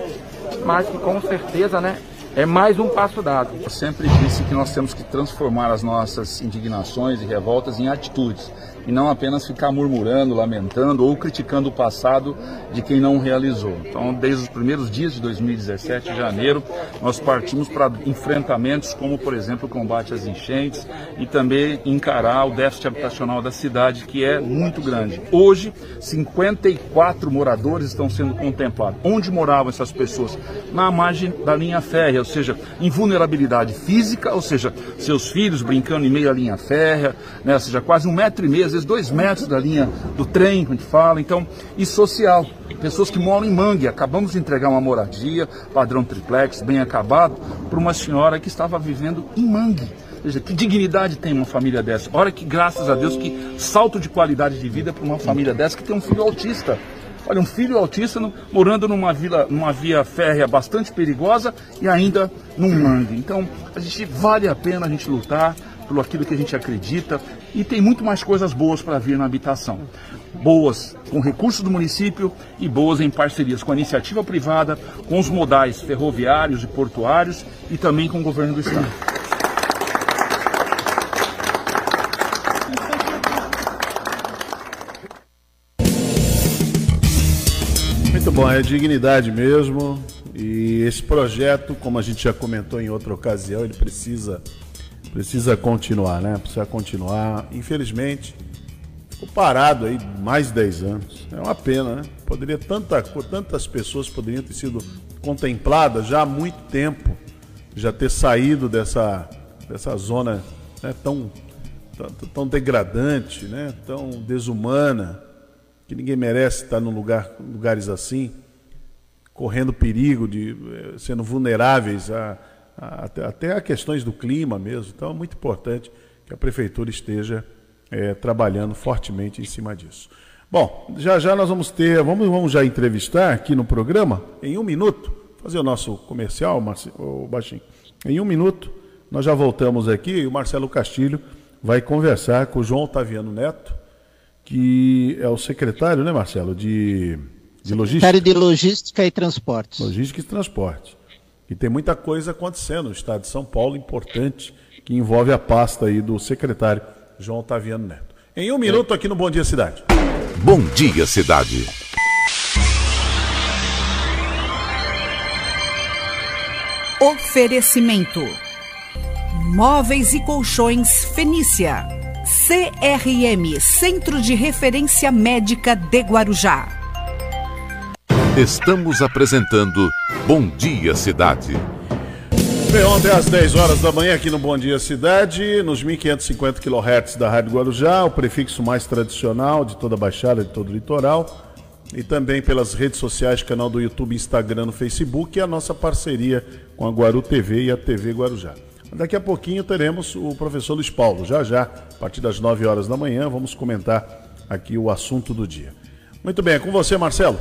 mas que com certeza né, é mais um passo dado. Eu sempre disse que nós temos que transformar as nossas indignações e revoltas em atitudes e não apenas ficar murmurando, lamentando ou criticando o passado de quem não realizou. Então, desde os primeiros dias de 2017, janeiro, nós partimos para enfrentamentos como, por exemplo, o combate às enchentes e também encarar o déficit habitacional da cidade, que é muito grande. Hoje, 54 moradores estão sendo contemplados. Onde moravam essas pessoas? Na margem da linha férrea, ou seja, em vulnerabilidade física, ou seja, seus filhos brincando em meio à linha férrea, né, ou seja, quase um metro e meio, vezes dois metros da linha do trem, que a gente fala, então, e social. Pessoas que moram em Mangue. Acabamos de entregar uma moradia, padrão triplex, bem acabado, para uma senhora que estava vivendo em Mangue. Veja, que dignidade tem uma família dessa? Olha que, graças a Deus, que salto de qualidade de vida para uma família dessa que tem um filho autista. Olha, um filho autista no, morando numa, vila, numa via férrea bastante perigosa e ainda num mangue. Então, a gente vale a pena a gente lutar pelo aquilo que a gente acredita e tem muito mais coisas boas para vir na habitação. Boas com recursos do município e boas em parcerias com a iniciativa privada, com os modais ferroviários e portuários e também com o governo do estado. Muito bom, é dignidade mesmo. E esse projeto, como a gente já comentou em outra ocasião, ele precisa precisa continuar, né? Precisa continuar. Infelizmente, ficou parado aí mais de 10 anos. É uma pena, né? Poderia tanta, tantas pessoas poderiam ter sido contempladas já há muito tempo, já ter saído dessa, dessa zona né, tão, tão, tão degradante, né? Tão desumana, que ninguém merece estar num lugar, lugares assim, correndo perigo de eh, sendo vulneráveis a até, até a questões do clima mesmo. Então é muito importante que a prefeitura esteja é, trabalhando fortemente em cima disso. Bom, já já nós vamos ter, vamos, vamos já entrevistar aqui no programa, em um minuto, fazer o nosso comercial, Marci, o Baixinho. Em um minuto, nós já voltamos aqui e o Marcelo Castilho vai conversar com o João Otaviano Neto, que é o secretário, né, Marcelo, de, de logística. Secretário de Logística e Transportes. Logística e Transporte. E tem muita coisa acontecendo no estado de São Paulo, importante, que envolve a pasta aí do secretário João Otaviano Neto. Em um minuto aqui no Bom Dia Cidade. Bom Dia Cidade. Oferecimento: Móveis e Colchões Fenícia. CRM Centro de Referência Médica de Guarujá. Estamos apresentando Bom Dia Cidade. Bem, ontem às 10 horas da manhã aqui no Bom Dia Cidade, nos 1550 kHz da Rádio Guarujá, o prefixo mais tradicional de toda a Baixada, de todo o litoral, e também pelas redes sociais, canal do YouTube, Instagram, no Facebook e a nossa parceria com a Guaru TV e a TV Guarujá. Daqui a pouquinho teremos o professor Luiz Paulo, já já, a partir das 9 horas da manhã, vamos comentar aqui o assunto do dia. Muito bem, é com você, Marcelo.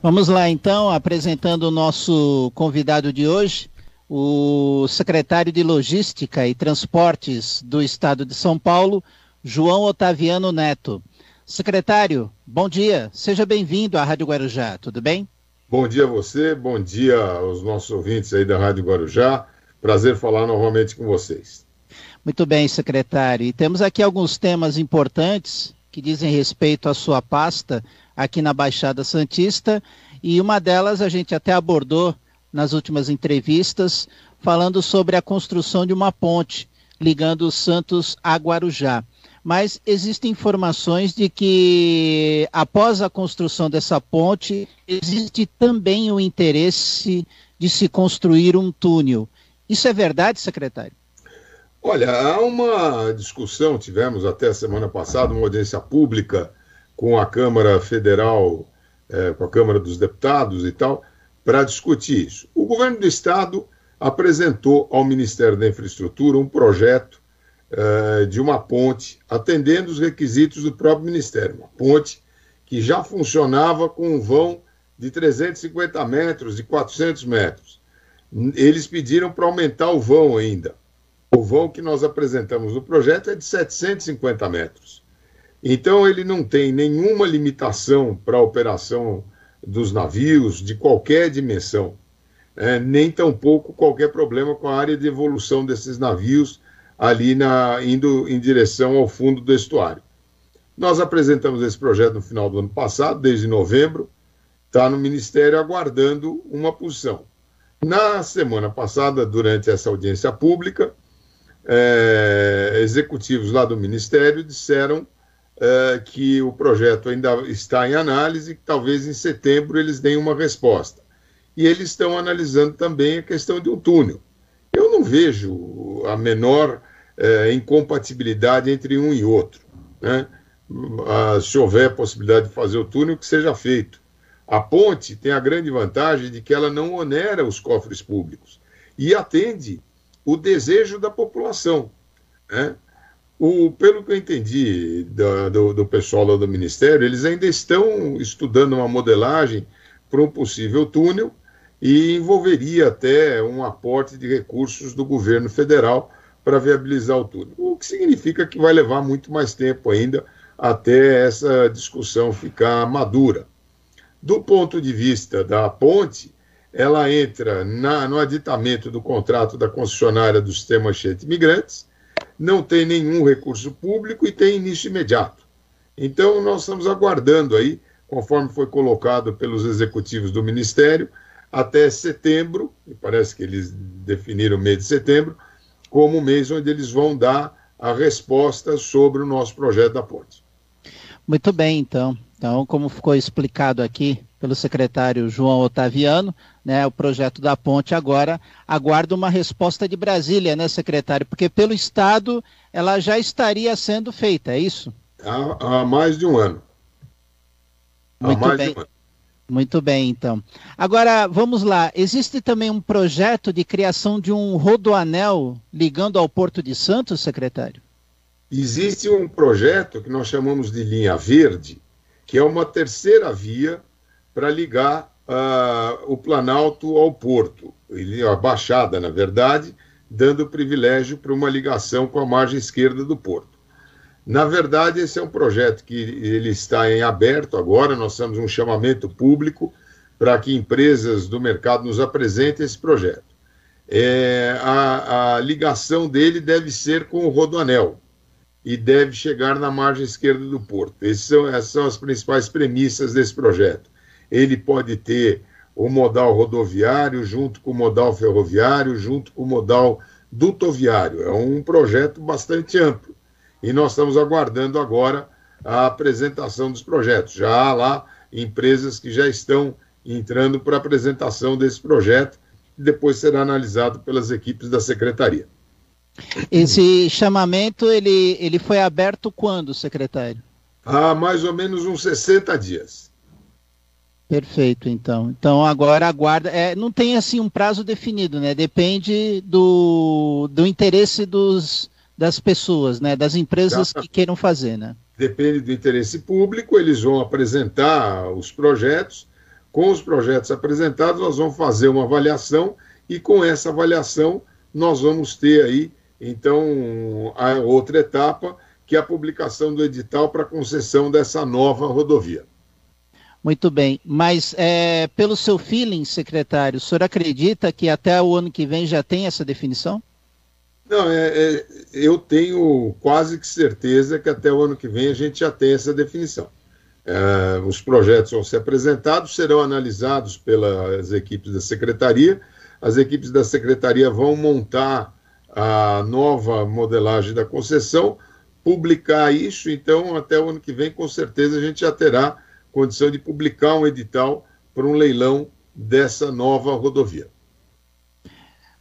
Vamos lá então, apresentando o nosso convidado de hoje, o secretário de Logística e Transportes do Estado de São Paulo, João Otaviano Neto. Secretário, bom dia, seja bem-vindo à Rádio Guarujá, tudo bem? Bom dia a você, bom dia aos nossos ouvintes aí da Rádio Guarujá. Prazer falar novamente com vocês. Muito bem, secretário. E temos aqui alguns temas importantes que dizem respeito à sua pasta aqui na Baixada Santista, e uma delas a gente até abordou nas últimas entrevistas, falando sobre a construção de uma ponte ligando os Santos a Guarujá. Mas existem informações de que, após a construção dessa ponte, existe também o interesse de se construir um túnel. Isso é verdade, secretário? Olha, há uma discussão, tivemos até semana passada uma audiência pública com a Câmara Federal, é, com a Câmara dos Deputados e tal, para discutir isso. O governo do Estado apresentou ao Ministério da Infraestrutura um projeto uh, de uma ponte atendendo os requisitos do próprio Ministério. Uma ponte que já funcionava com um vão de 350 metros, de 400 metros. Eles pediram para aumentar o vão ainda. O vão que nós apresentamos no projeto é de 750 metros. Então, ele não tem nenhuma limitação para a operação dos navios de qualquer dimensão, é, nem tampouco qualquer problema com a área de evolução desses navios ali na, indo em direção ao fundo do estuário. Nós apresentamos esse projeto no final do ano passado, desde novembro, está no Ministério aguardando uma posição. Na semana passada, durante essa audiência pública, é, executivos lá do Ministério disseram é, que o projeto ainda está em análise, que talvez em setembro eles deem uma resposta. E eles estão analisando também a questão de um túnel. Eu não vejo a menor é, incompatibilidade entre um e outro. Né? Ah, se houver possibilidade de fazer o túnel, que seja feito. A ponte tem a grande vantagem de que ela não onera os cofres públicos e atende o desejo da população. Né? O, pelo que eu entendi do, do, do pessoal lá do Ministério, eles ainda estão estudando uma modelagem para um possível túnel e envolveria até um aporte de recursos do governo federal para viabilizar o túnel. O que significa que vai levar muito mais tempo ainda até essa discussão ficar madura. Do ponto de vista da ponte, ela entra na, no aditamento do contrato da concessionária do sistema Chete Imigrantes, não tem nenhum recurso público e tem início imediato. Então, nós estamos aguardando aí, conforme foi colocado pelos executivos do Ministério, até setembro, e parece que eles definiram o mês de setembro, como o mês onde eles vão dar a resposta sobre o nosso projeto da ponte. Muito bem, então. Então, como ficou explicado aqui pelo secretário João Otaviano, né, o projeto da ponte agora aguarda uma resposta de Brasília, né, secretário? Porque pelo Estado ela já estaria sendo feita, é isso? Há, há mais de um ano. Muito bem. Um ano. Muito bem, então. Agora, vamos lá. Existe também um projeto de criação de um rodoanel ligando ao Porto de Santos, secretário? Existe um projeto que nós chamamos de linha verde, que é uma terceira via para ligar o Planalto ao Porto, a Baixada, na verdade, dando privilégio para uma ligação com a margem esquerda do Porto. Na verdade, esse é um projeto que ele está em aberto agora, nós temos um chamamento público para que empresas do mercado nos apresentem esse projeto. É, a, a ligação dele deve ser com o Rodoanel e deve chegar na margem esquerda do Porto. São, essas são as principais premissas desse projeto ele pode ter o modal rodoviário junto com o modal ferroviário, junto com o modal dutoviário. É um projeto bastante amplo. E nós estamos aguardando agora a apresentação dos projetos. Já há lá empresas que já estão entrando para a apresentação desse projeto, e depois será analisado pelas equipes da secretaria. Esse chamamento ele, ele foi aberto quando, secretário? Há mais ou menos uns 60 dias. Perfeito, então. Então agora aguarda. É, não tem assim um prazo definido, né? Depende do, do interesse dos, das pessoas, né? Das empresas que queiram fazer, né? Depende do interesse público, eles vão apresentar os projetos. Com os projetos apresentados, nós vamos fazer uma avaliação e com essa avaliação nós vamos ter aí, então, a outra etapa, que é a publicação do edital para concessão dessa nova rodovia. Muito bem, mas é, pelo seu feeling, secretário, o senhor acredita que até o ano que vem já tem essa definição? Não, é, é, eu tenho quase que certeza que até o ano que vem a gente já tem essa definição. É, os projetos vão ser apresentados, serão analisados pelas equipes da secretaria. As equipes da secretaria vão montar a nova modelagem da concessão, publicar isso. Então, até o ano que vem, com certeza, a gente já terá condição de publicar um edital para um leilão dessa nova rodovia.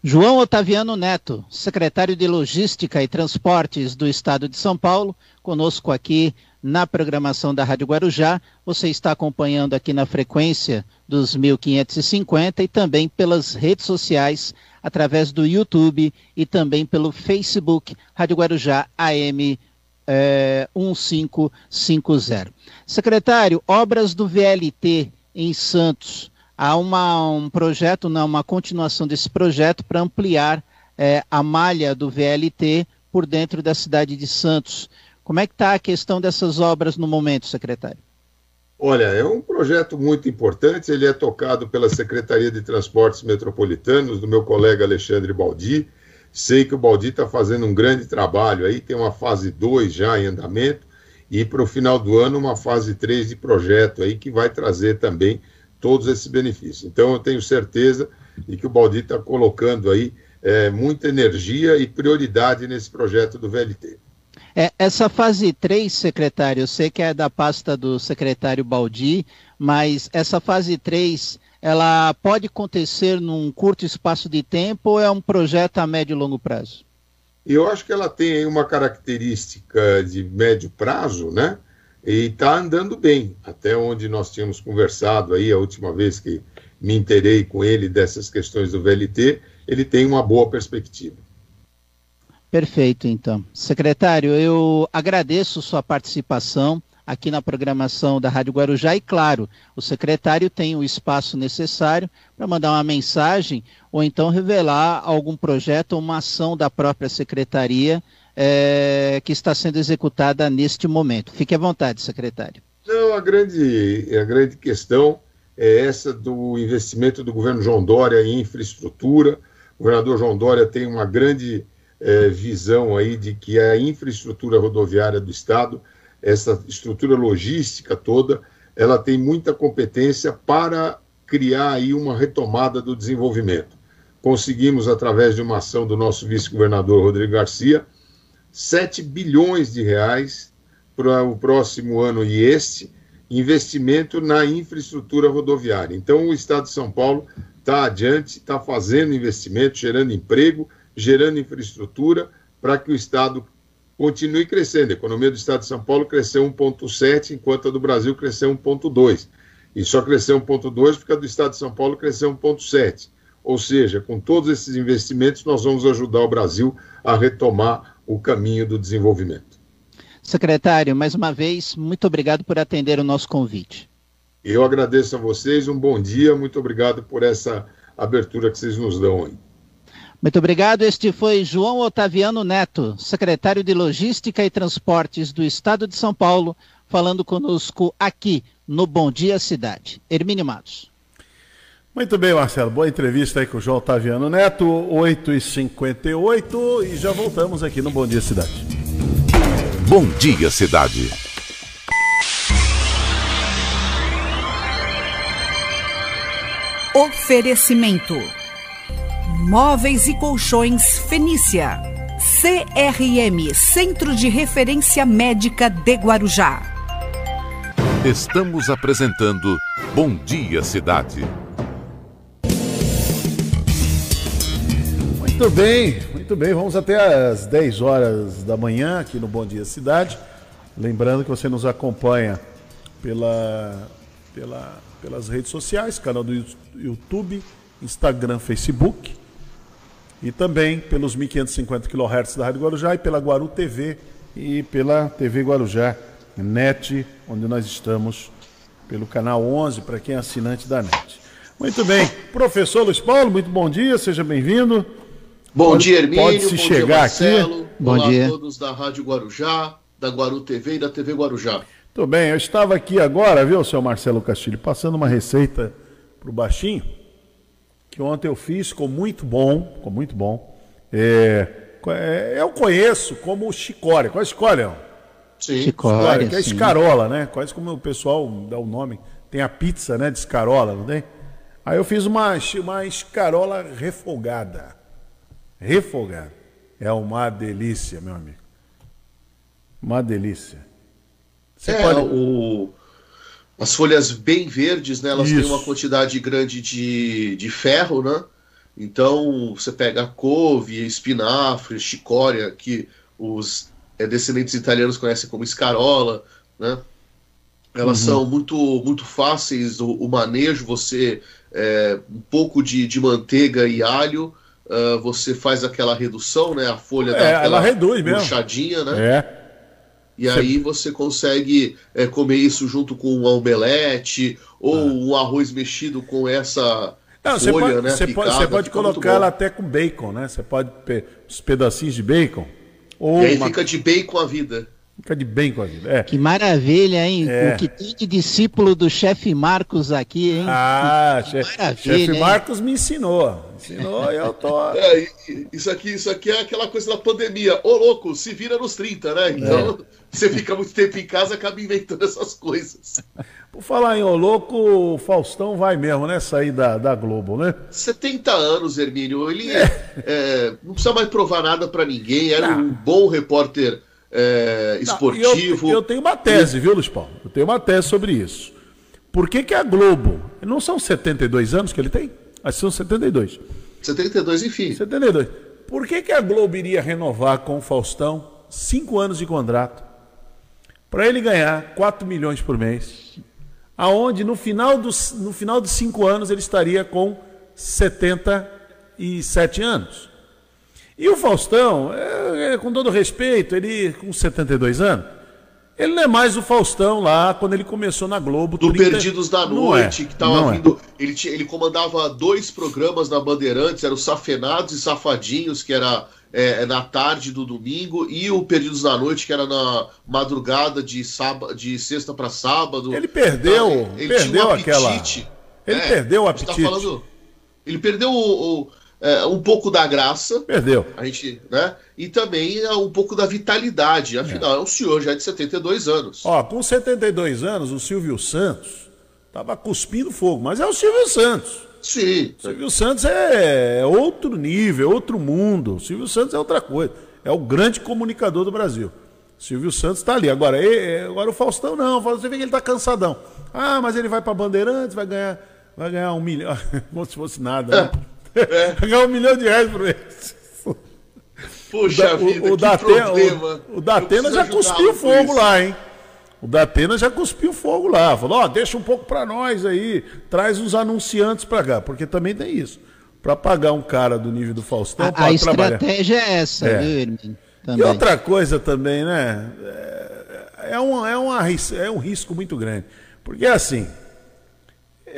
João Otaviano Neto, secretário de Logística e Transportes do Estado de São Paulo, conosco aqui na programação da Rádio Guarujá. Você está acompanhando aqui na frequência dos 1550 e também pelas redes sociais, através do YouTube e também pelo Facebook Rádio Guarujá AM é, 1550. Secretário, obras do VLT em Santos. Há uma, um projeto, não, uma continuação desse projeto para ampliar é, a malha do VLT por dentro da cidade de Santos. Como é que está a questão dessas obras no momento, secretário? Olha, é um projeto muito importante, ele é tocado pela Secretaria de Transportes Metropolitanos, do meu colega Alexandre Baldi. Sei que o Baldi está fazendo um grande trabalho aí, tem uma fase 2 já em andamento, e para o final do ano uma fase 3 de projeto aí que vai trazer também todos esses benefícios. Então eu tenho certeza de que o Baldi está colocando aí é, muita energia e prioridade nesse projeto do VLT. É, essa fase 3, secretário, eu sei que é da pasta do secretário Baldi, mas essa fase 3, ela pode acontecer num curto espaço de tempo ou é um projeto a médio e longo prazo? Eu acho que ela tem uma característica de médio prazo, né? E está andando bem, até onde nós tínhamos conversado aí a última vez que me interei com ele dessas questões do VLT, ele tem uma boa perspectiva. Perfeito, então. Secretário, eu agradeço sua participação aqui na programação da Rádio Guarujá e, claro, o secretário tem o espaço necessário para mandar uma mensagem ou então revelar algum projeto ou uma ação da própria secretaria é, que está sendo executada neste momento. Fique à vontade, secretário. Não, a grande, a grande questão é essa do investimento do governo João Dória em infraestrutura. O governador João Dória tem uma grande é, visão aí de que a infraestrutura rodoviária do Estado, essa estrutura logística toda, ela tem muita competência para criar aí uma retomada do desenvolvimento. Conseguimos, através de uma ação do nosso vice-governador Rodrigo Garcia, 7 bilhões de reais para o próximo ano e este, investimento na infraestrutura rodoviária. Então, o Estado de São Paulo está adiante, está fazendo investimento, gerando emprego, gerando infraestrutura para que o Estado continue crescendo. A economia do Estado de São Paulo cresceu 1,7, enquanto a do Brasil cresceu 1,2. E só cresceu 1,2 porque a do Estado de São Paulo cresceu 1,7. Ou seja, com todos esses investimentos, nós vamos ajudar o Brasil a retomar o caminho do desenvolvimento. Secretário, mais uma vez, muito obrigado por atender o nosso convite. Eu agradeço a vocês, um bom dia, muito obrigado por essa abertura que vocês nos dão aí. Muito obrigado. Este foi João Otaviano Neto, secretário de Logística e Transportes do Estado de São Paulo, falando conosco aqui no Bom Dia Cidade. Hermínio Matos. Muito bem, Marcelo. Boa entrevista aí com o João Otaviano Neto, 8h58, e já voltamos aqui no Bom Dia Cidade. Bom Dia Cidade. Oferecimento: Móveis e Colchões Fenícia. CRM Centro de Referência Médica de Guarujá. Estamos apresentando Bom Dia Cidade. Muito bem, muito bem. Vamos até às 10 horas da manhã aqui no Bom Dia Cidade. Lembrando que você nos acompanha pela, pela, pelas redes sociais, canal do YouTube, Instagram, Facebook e também pelos 1550 kHz da Rádio Guarujá e pela Guaru TV e pela TV Guarujá NET, onde nós estamos pelo canal 11 para quem é assinante da NET. Muito bem, professor Luiz Paulo, muito bom dia, seja bem-vindo. Bom pode, dia, Hermínio. Pode se bom chegar dia, Marcelo. aqui. Bom Olá dia. a todos da Rádio Guarujá, da Guaru TV e da TV Guarujá. Tudo bem, eu estava aqui agora, viu, seu Marcelo Castilho, passando uma receita para o Baixinho, que ontem eu fiz, ficou muito bom, ficou muito bom. É, é, eu conheço como chicória. Qual é chicória? Sim. Chicória, que é sim. escarola, né? Quase como o pessoal dá o nome. Tem a pizza, né, de escarola, não tem? Aí eu fiz uma, uma escarola refogada. Refogada. É uma delícia, meu amigo. Uma delícia. Você é, pode... o... as folhas bem verdes, né? Elas têm Isso. uma quantidade grande de, de ferro, né? Então você pega a couve, espinafre, chicória, que os é, descendentes italianos conhecem como escarola, né? Elas Uhum. são muito, muito fáceis, o, o manejo, você é, um pouco de, de manteiga e alho, ah, você faz aquela redução, né? A folha É, dá ela reduz mesmo. né? É. E aí você consegue é, comer isso junto com um omelete ou um arroz mexido com essa Ah. Não, você folha, pode, né? você pode, você pode colocar ela até com bacon, né? Você pode pe- uns pedacinhos de bacon. Ou E aí uma- fica de bacon a vida. Fica de bacon a vida. É. Que maravilha, hein? É. O que tem de discípulo do chefe Marcos aqui, hein? Ah, chefe, hein? Marcos me ensinou. Ensinou e eu tô. É, isso aqui, isso aqui é aquela coisa da pandemia. Ô louco, se vira nos 30, né? Então, você fica muito tempo em casa acaba inventando essas coisas. Por falar em ô louco, o Faustão vai mesmo, né? Sair da, da Globo, né? 70 anos, Hermínio. Ele é, não precisa mais provar nada pra ninguém. Era um bom repórter é, esportivo. Eu, eu tenho uma tese, viu, Luiz Paulo? Eu tenho uma tese sobre isso. Por que, que a Globo. Não são 72 anos que ele tem? Acho que são 72. 72, enfim. 72. Por que, que a Globo iria renovar com o Faustão cinco anos de contrato? Para ele ganhar 4 milhões por mês. Aonde no final, dos, no final de cinco anos ele estaria com 77 anos. E o Faustão, é, é, com todo respeito, ele com 72 anos, ele não é mais o Faustão lá quando ele começou na Globo. Do 30 Perdidos da é, Noite, que tava é. vindo. Ele, tinha- ele comandava dois programas na Bandeirantes, era o Safenados e Safadinhos, que era é, na tarde do domingo, e o Perdidos da Noite, que era na madrugada de, sábado, de sexta para sábado. Ele perdeu, Então, ele perdeu um aquela. Ele É, perdeu o tá apetite. falando- ele perdeu o- o- é, um pouco da graça. Perdeu. A gente, né? E também é, um pouco da vitalidade. Afinal, é um senhor já de 72 anos. Ó, com 72 anos, o Silvio Santos tava cuspindo fogo, mas é o Silvio Santos. Sim. O Silvio Santos é outro nível, é outro mundo. O Silvio Santos é outra coisa. É o grande comunicador do Brasil. O Silvio Santos está ali. Agora, e- agora o Faustão não. Você vê que ele está cansadão. Ah, mas ele vai para Bandeirantes, vai ganhar, vai ganhar um milhão. Como se fosse nada. Né? É. Vai ganhar um milhão de reais por mês. Puxa o, vida, o, que Datena, problema. o, o Datena já cuspiu fogo lá, hein? O Datena já cuspiu fogo lá. Falou, ó, deixa um pouco pra nós aí, traz uns anunciantes pra cá, porque também tem isso. Pra pagar um cara do nível do Faustão A, a estratégia é essa, É. viu? E outra coisa também, né? É, é um, é, uma, é um risco muito grande. Porque assim,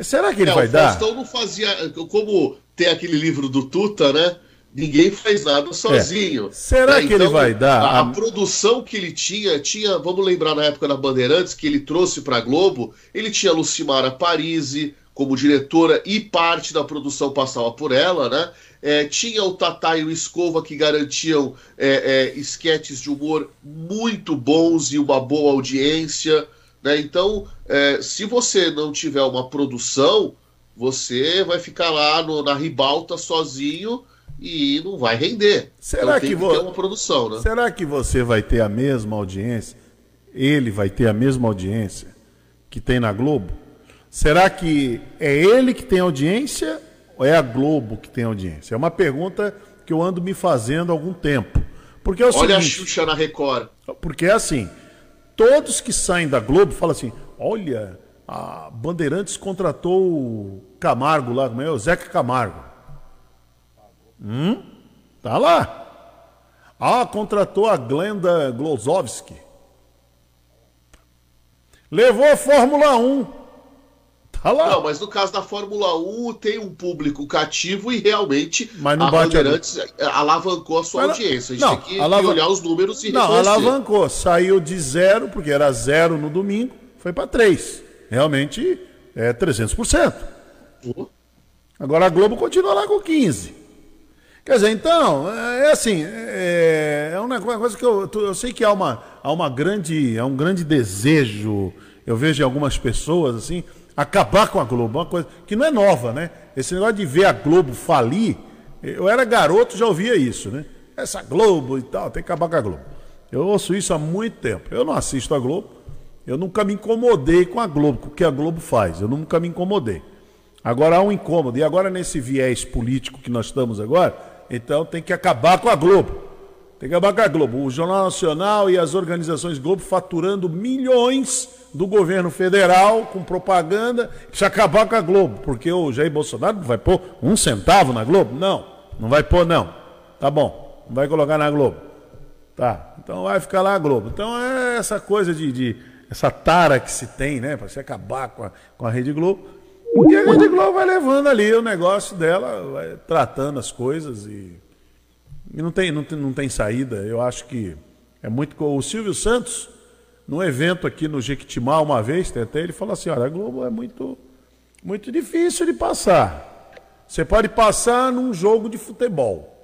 será que ele É, vai o dar? Faustão não fazia. Como tem aquele livro do Tuta, né? Ninguém faz nada sozinho. É. Será Né? que ele vai dar A, a a- produção que ele tinha, tinha, vamos lembrar na época da Bandeirantes, que ele trouxe para Globo, ele tinha Lucimara Parisi como diretora e parte da produção passava por ela, né? É, tinha o Tatá e o Escova que garantiam é, é, esquetes de humor muito bons e uma boa audiência. Né? Então, é, se você não tiver uma produção, você vai ficar lá no- na ribalta sozinho e não vai render. Será então, que vo- ter uma produção, né? Será que você vai ter a mesma audiência? Ele vai ter a mesma audiência que tem na Globo? Será que é ele que tem audiência ou é a Globo que tem audiência? É uma pergunta que eu ando me fazendo há algum tempo. Porque é o Olha a seguinte, Xuxa na Record. porque é assim, todos que saem da Globo falam assim, olha, a Bandeirantes contratou Camargo lá, como é? O Zeca Camargo. Hum? Tá lá. Ah, contratou a Glenda Glozowski. Levou a Fórmula 1. Tá lá. Não, mas no caso da Fórmula 1 tem um público cativo e realmente Mas não a bate a- Bandeirantes alavancou a sua Mas audiência. A gente não, tem que alava- olhar os números e Não, reconhecer. alavancou. Saiu de zero, porque era zero no domingo, foi para três. Realmente é 300%. Agora a Globo continua lá com 15. Quer dizer, então, é assim, é, é uma coisa que eu, eu sei que há, uma, há, uma grande, há um grande desejo, eu vejo em algumas pessoas, assim, acabar com a Globo, uma coisa que não é nova, né? Esse negócio de ver a Globo falir, eu era garoto, já ouvia isso, né? Essa Globo e tal, tem que acabar com a Globo. Eu ouço isso há muito tempo. Eu não assisto a Globo, eu nunca me incomodei com a Globo, com o que a Globo faz, eu nunca me incomodei. Agora há um incômodo, e agora nesse viés político que nós estamos agora, então tem que acabar com a Globo. Tem que acabar com a Globo. O Jornal Nacional e as organizações Globo faturando milhões do governo federal com propaganda. Precisa acabar com a Globo, porque o Jair Bolsonaro não vai pôr um centavo na Globo? Não, não vai pôr, não. Tá bom, não vai colocar na Globo. Tá, então vai ficar lá a Globo. Então é essa coisa de, de essa tara que se tem, né, para se acabar com a, com a Rede Globo. E a Rede Globo vai levando ali o negócio dela, vai tratando as coisas e, e não, tem, não, tem, não tem saída. Eu acho que é muito. O Silvio Santos, num evento aqui no Jequitimá, uma vez, até ele falou assim: olha, a Globo é muito, muito difícil de passar. Você pode passar num jogo de futebol.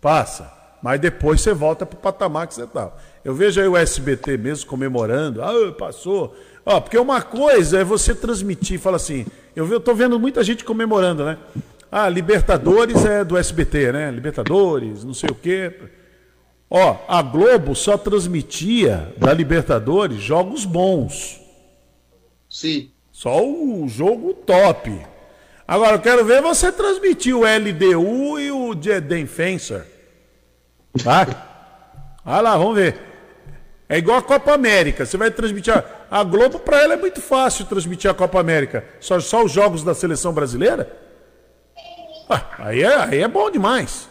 Passa. Mas depois você volta para o patamar que você estava. Eu vejo aí o SBT mesmo comemorando. Ah, passou. Ó, porque uma coisa é você transmitir, fala assim, eu estou vendo muita gente comemorando, né? Ah, Libertadores é do SBT, né? Libertadores, não sei o quê. Ó, a Globo só transmitia da Libertadores jogos bons. Sim. Só o jogo top. Agora, eu quero ver você transmitir o LDU e o Jeden Fencer. Tá? Olha lá, vamos ver. É igual a Copa América. Você vai transmitir. A, Globo, para ela, é muito fácil transmitir a Copa América. Só, só os jogos da seleção brasileira? Ah, aí, é, aí é bom demais.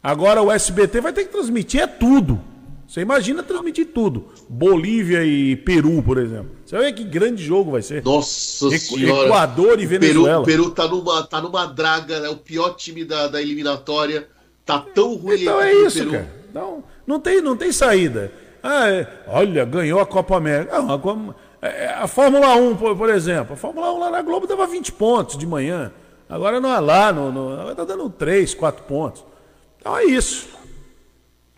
Agora o SBT vai ter que transmitir é tudo. Você imagina transmitir tudo. Bolívia e Peru, por exemplo. Você ver que grande jogo vai ser. Nossa E- senhora. Equador e Venezuela. Peru, Peru tá, numa, tá numa draga, é o pior time da, da eliminatória. Tá tão ruim Então é isso, Peru. cara. Não, não, tem, não tem saída. Ah, é, olha, ganhou a Copa América. Não, a, Copa- é, a Fórmula 1, por, por exemplo. A Fórmula 1 lá na Globo dava 20 pontos de manhã. Agora não é lá, no, no, agora tá dando 3, 4 pontos. Então é isso.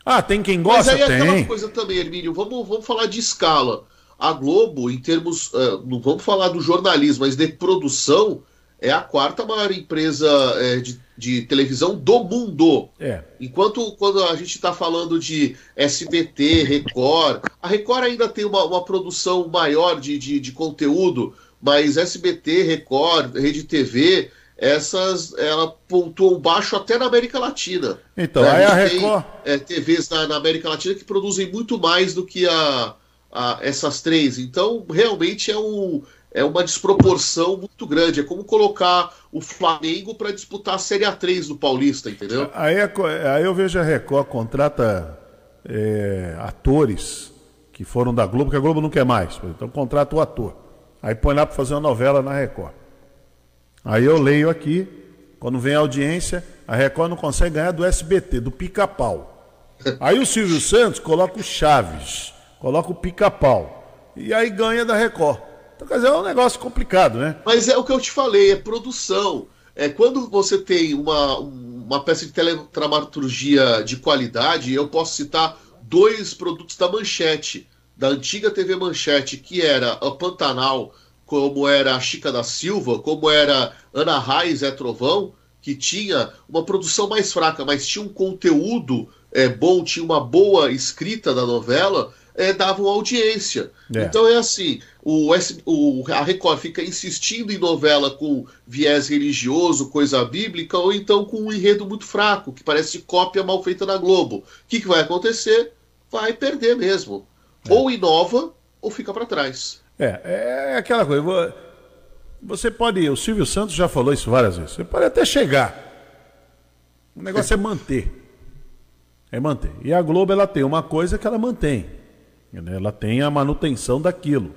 Ah, tem quem Mas gosta? aí é aquela tem. coisa também, Hermínio, vamos, vamos falar de escala. A Globo, em termos, eh, não vamos falar do jornalismo, mas de produção, é a quarta maior empresa eh, de, de televisão do mundo. É. Enquanto quando a gente está falando de SBT, Record, a Record ainda tem uma, uma produção maior de, de, de conteúdo, mas SBT, Record, Rede TV, essas ela pontuam baixo até na América Latina. Então, Né? aí a tem, Record- é, TVs na, na América Latina que produzem muito mais do que a, a- essas três. Então, realmente é, um, é uma desproporção muito grande. É como colocar o Flamengo para disputar a Série A3 do Paulista, entendeu? Aí, co- aí eu vejo a Record contrata é, atores que foram da Globo, que a Globo não quer mais. Então contrata o ator. Aí põe lá para fazer uma novela na Record. Aí eu leio aqui, quando vem a audiência, a Record não consegue ganhar do SBT, do pica-pau. Aí o Silvio Santos coloca o Chaves, coloca o pica-pau. E aí ganha da Record. Então, quer dizer, é um negócio complicado, né? Mas é o que eu te falei, é produção. É quando você tem uma, uma peça de teledramaturgia de qualidade, eu posso citar dois produtos da Manchete, da antiga TV Manchete, que era a Pantanal, como era a Chica da Silva, como era Ana Raiz é Trovão, que tinha uma produção mais fraca, mas tinha um conteúdo é, bom, tinha uma boa escrita da novela, é, davam audiência. É. Então é assim, o, o- a Record fica insistindo em novela com viés religioso, coisa bíblica, ou então com um enredo muito fraco, que parece cópia mal feita da Globo. O que, que vai acontecer? Vai perder mesmo. Ou inova, ou fica para trás. É, é aquela coisa. vo- Você pode. O Silvio Santos já falou isso várias vezes. Você pode até chegar. O negócio é manter. É manter. E a Globo ela tem uma coisa que ela mantém. né? Ela tem a manutenção daquilo.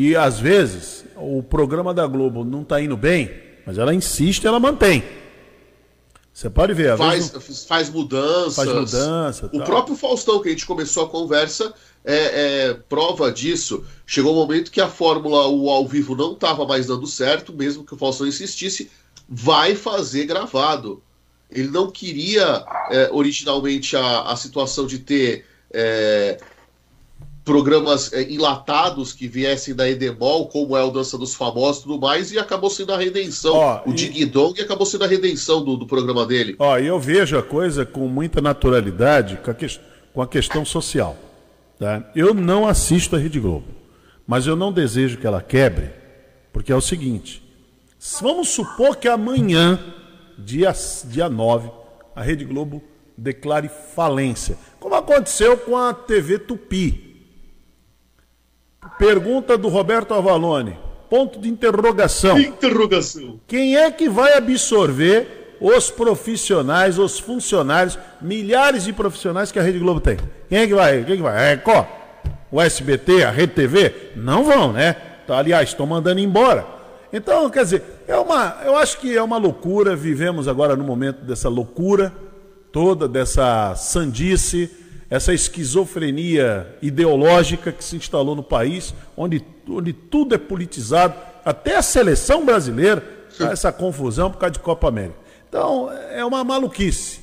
E às vezes o programa da Globo não está indo bem, mas ela insiste, ela mantém. Você pode ver. Faz, faz mudanças. Faz mudança, O tal. próprio Faustão, que a gente começou a conversa, é, é prova disso. Chegou um momento que a fórmula o ao vivo não estava mais dando certo, mesmo que o Faustão insistisse, vai fazer gravado. Ele não queria é, originalmente a, a situação de ter é, programas é, enlatados que viessem da Edemol, como é o Dança dos Famosos e tudo mais, e acabou sendo a redenção. Ó, o e- Ding Dong acabou sendo a redenção do, do programa dele. Ó, e eu vejo a coisa com muita naturalidade com a, ques- com a questão social. Tá? Eu não assisto a Rede Globo, mas eu não desejo que ela quebre, porque é o seguinte: vamos supor que amanhã, dia, dia 9, a Rede Globo declare falência. como aconteceu com a TV Tupi. Pergunta do Roberto Avalone. Ponto de interrogação. Interrogação. Quem é que vai absorver os profissionais, os funcionários, milhares de profissionais que a Rede Globo tem? Quem é que vai? Quem é que vai? A Record? O SBT, a Rede TV? Não vão, né? Tá, aliás, estão mandando embora. Então, quer dizer, é uma, eu acho que é uma loucura. Vivemos agora no momento dessa loucura toda, dessa sandice, essa esquizofrenia ideológica que se instalou no país, onde, onde tudo é politizado, até a seleção brasileira, tá essa confusão por causa de Copa América. Então, é uma maluquice.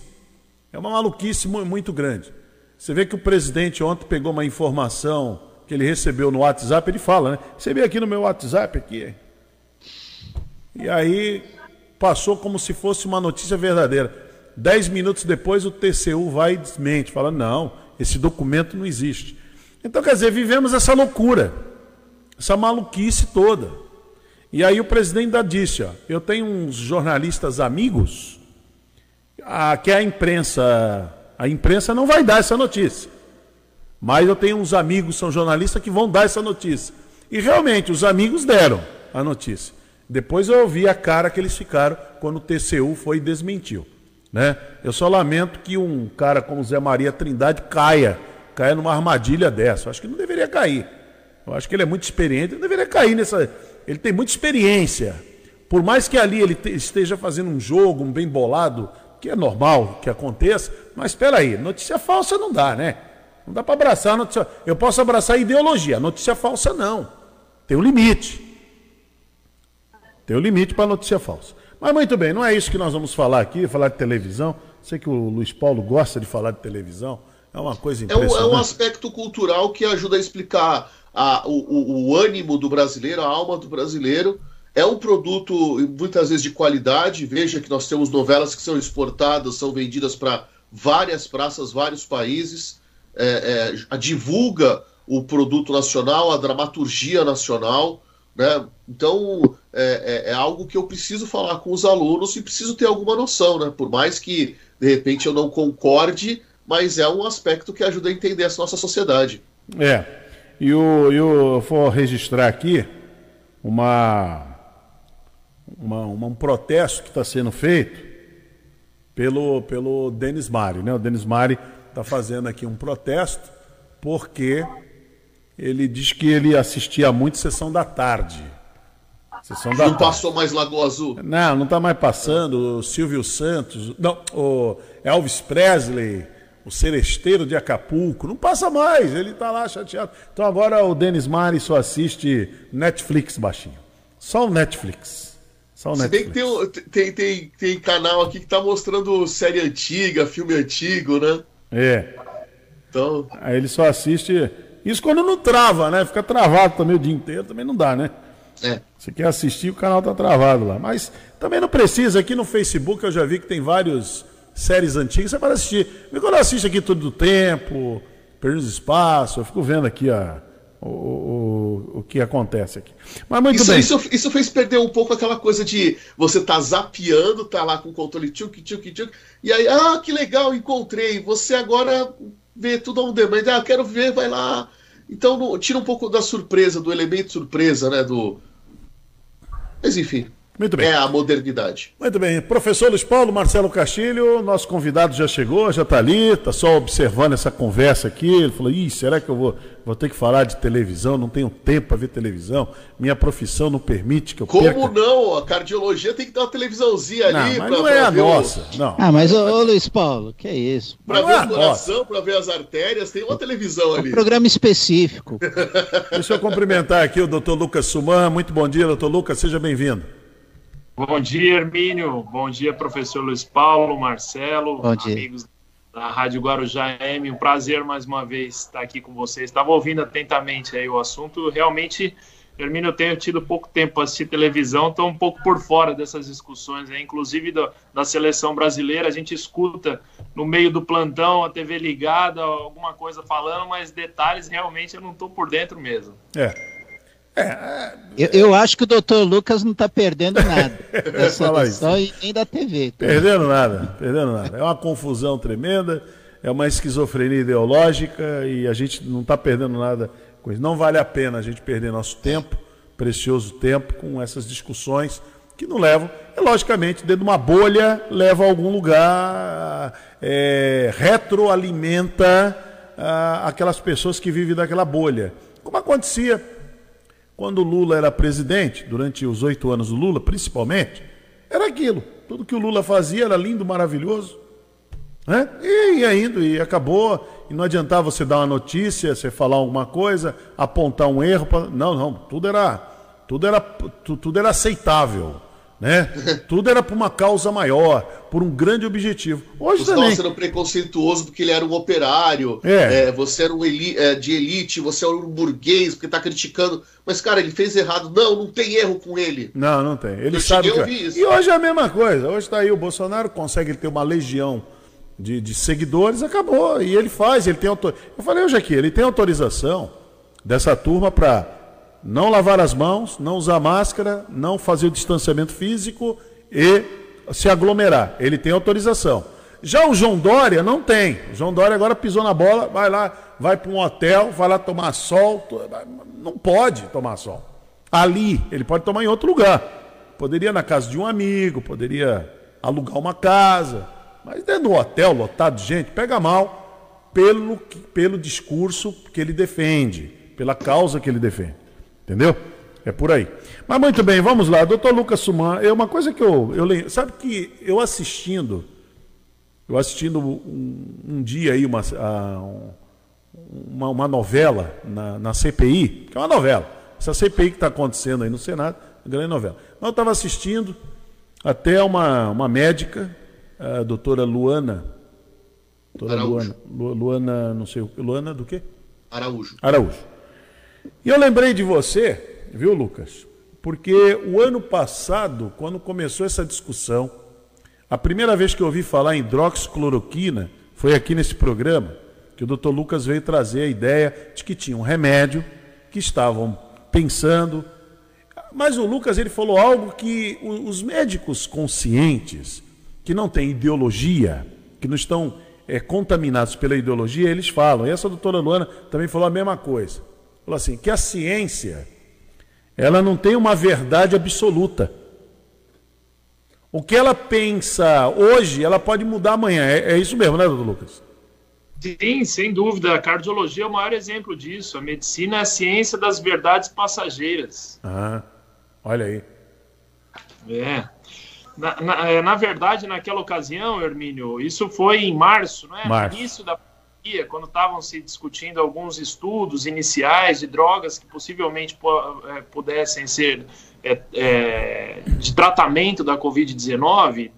É uma maluquice mu- muito grande. Você vê que o presidente ontem pegou uma informação que ele recebeu no WhatsApp, ele fala, né? Recebi aqui no meu WhatsApp aqui. E aí passou como se fosse uma notícia verdadeira. Dez minutos depois o TCU vai e desmente, fala, não, esse documento não existe. Então, quer dizer, vivemos essa loucura, essa maluquice toda. E aí o presidente ainda disse, ó, eu tenho uns jornalistas amigos a, que a imprensa, a imprensa não vai dar essa notícia. Mas eu tenho uns amigos, são jornalistas, que vão dar essa notícia. E realmente, os amigos deram a notícia. Depois eu ouvi a cara que eles ficaram quando o TCU foi e desmentiu. Né? Eu só lamento que um cara como Zé Maria Trindade caia, caia numa armadilha dessa. Eu acho que não deveria cair. Eu acho que ele é muito experiente, ele deveria cair nessa. Ele tem muita experiência. Por mais que ali ele te- esteja fazendo um jogo, um bem bolado, que é normal que aconteça, mas espera aí, notícia falsa não dá, né? Não dá para abraçar notícia. Eu posso abraçar ideologia, notícia falsa não. Tem um limite. Tem um limite para notícia falsa. Mas muito bem, não é isso que nós vamos falar aqui, falar de televisão. Sei que o Luiz Paulo gosta de falar de televisão. É uma coisa É um, impressionante. é um aspecto cultural que ajuda a explicar a- o, o- ânimo do brasileiro, a alma do brasileiro. É um produto muitas vezes de qualidade. Veja que nós temos novelas que são exportadas, são vendidas para várias praças, vários países. É, é, divulga o produto nacional, a dramaturgia nacional. Né? Então é, é- é algo que eu preciso falar com os alunos e preciso ter alguma noção, né? Por mais que de repente eu não concorde, mas é um aspecto que ajuda a entender essa nossa sociedade. É. E e o- eu vou registrar aqui uma, uma, uma- um protesto que está sendo feito pelo, pelo Denis Mari. Né? O Denis Mari está fazendo aqui um protesto porque ele diz que ele assistia muito Sessão da Tarde. Sessão da Não Tarde. passou mais Lagoa Azul? Não, não está mais passando. O Silvio Santos, não, o Elvis Presley, o Celesteiro de Acapulco, não passa mais. Ele está lá chateado. Então agora o Denis Mari só assiste Netflix baixinho. Só o Netflix. Só o Se bem que Netflix. tem, tem, tem, tem canal aqui que tá mostrando série antiga, filme antigo, né? É. Então. Aí ele só assiste. Isso quando não trava, né? Fica travado também o dia inteiro, também não dá, né? É. Você quer assistir, o canal tá travado lá. Mas também não precisa. Aqui no Facebook eu já vi que tem várias séries antigas. Você pode assistir. E quando eu assisto aqui Tudo do Tempo, Perdidos do Espaço, eu fico vendo aqui a, o, o, o que acontece aqui. Mas muito Isso, bem. isso, isso fez perder um pouco aquela coisa de você tá zapeando, tá lá com o controle tchuk, tchuk, tchuk, e aí, ah, que legal, encontrei. Você agora vê tudo on demand, ah, quero ver, vai lá. Então tira um pouco da surpresa, do elemento surpresa, né? Do. Mas enfim. Muito bem. É a modernidade. Muito bem, professor Luiz Paulo, Marcelo Castilho, nosso convidado já chegou, já está ali, está só observando essa conversa aqui. Ele falou: Ih, será que eu vou, vou ter que falar de televisão? Não tenho tempo para ver televisão. Minha profissão não permite que eu Como perca. não? A cardiologia tem que ter uma televisãozinha Não, ali mas pra, não é pra a ver o- nossa. Não. Ah, mas ô, ô Luiz Paulo, que é isso? Não ver é o coração, pra ver as artérias, tem uma televisão ali. Programa específico. Deixa eu cumprimentar aqui o doutor Lucas Suman. Muito bom dia, doutor Lucas, seja bem-vindo. Bom dia, Hermínio. Bom dia, professor Luiz Paulo, Marcelo, Bom dia. amigos da Rádio Guarujá M. Um prazer mais uma vez estar aqui com vocês. Estava ouvindo atentamente aí o assunto. Realmente, Hermínio, eu tenho tido pouco tempo para assistir televisão, estou um pouco por fora dessas discussões, aí, inclusive da, da seleção brasileira. A gente escuta no meio do plantão a TV ligada, alguma coisa falando, mas detalhes realmente eu não estou por dentro mesmo. É. Eu, eu acho que o doutor Lucas não está perdendo nada dessa Fala lição e nem da TV. tá? Perdendo nada, perdendo nada. É uma confusão tremenda. é uma esquizofrenia ideológica e a gente não está perdendo nada com isso. Não vale a pena a gente perder nosso tempo, precioso tempo, com essas discussões que não levam, e logicamente, dentro de uma bolha, leva a algum lugar, é, retroalimenta ah, aquelas pessoas que vivem daquela bolha. Como acontecia quando o Lula era presidente, durante os oito anos do Lula, principalmente, era aquilo. Tudo que o Lula fazia era lindo, maravilhoso. Né? E ia indo, e acabou. E não adiantava você dar uma notícia, você falar alguma coisa, apontar um erro. Pra... Não, não, tudo era, tudo era, tudo era aceitável né? Tudo era por uma causa maior, por um grande objetivo. Hoje você também. estava sendo preconceituoso porque ele era um operário, É. é, você era um eli- é, de elite, você era um burguês, porque está criticando. Mas, cara, ele fez errado. Não, não tem erro com ele. Não, não tem. Ele Eu sabe que... isso. E hoje é a mesma coisa. Hoje está aí o Bolsonaro, consegue ter uma legião de, de seguidores, acabou. E ele faz, ele tem autor... Eu falei hoje aqui, ele tem autorização dessa turma para não lavar as mãos, não usar máscara, não fazer o distanciamento físico e se aglomerar. Ele tem autorização. Já o João Dória não tem. O João Dória agora pisou na bola, vai lá, vai para um hotel, vai lá tomar sol. Não pode tomar sol. Ali, ele pode tomar em outro lugar. Poderia na casa de um amigo, poderia alugar uma casa. Mas dentro do hotel, lotado de gente, pega mal pelo, pelo discurso que ele defende, pela causa que ele defende. Entendeu? É por aí. Mas muito bem, vamos lá. Doutor Lucas Suman, é uma coisa que eu, eu lembro. Sabe que eu assistindo, eu assistindo um, um dia aí uma, a- um- uma, uma novela na, na CPI, que é uma novela. Essa CPI que está acontecendo aí no Senado, uma grande novela. Mas eu estava assistindo até uma, uma médica, a doutora Luana. Doutora Araújo. Luana, Lu- Luana, não sei o. Luana do quê? Araújo. Araújo. E eu lembrei de você, viu, Lucas? Porque o ano passado, quando começou essa discussão, a primeira vez que eu ouvi falar em hidroxicloroquina foi aqui nesse programa, que o doutor Lucas veio trazer a ideia de que tinha um remédio, que estavam pensando. Mas o Lucas ele falou algo que os médicos conscientes, que não têm ideologia, que não estão eh, contaminados pela ideologia, eles falam. E essa doutora Luana também falou a mesma coisa. Falou assim, que a ciência, ela não tem uma verdade absoluta. O que ela pensa hoje, ela pode mudar amanhã. É, é isso mesmo, né, doutor Lucas? Sim, sem dúvida. A cardiologia é o maior exemplo disso. A medicina é a ciência das verdades passageiras. Ah, olha aí. É. Na, na, é, na verdade, naquela ocasião, Hermínio, isso foi em março, não é? Março. Início da pandemia, quando estavam se discutindo alguns estudos iniciais de drogas que possivelmente po- é, pudessem ser é, é, de tratamento da Covid-19,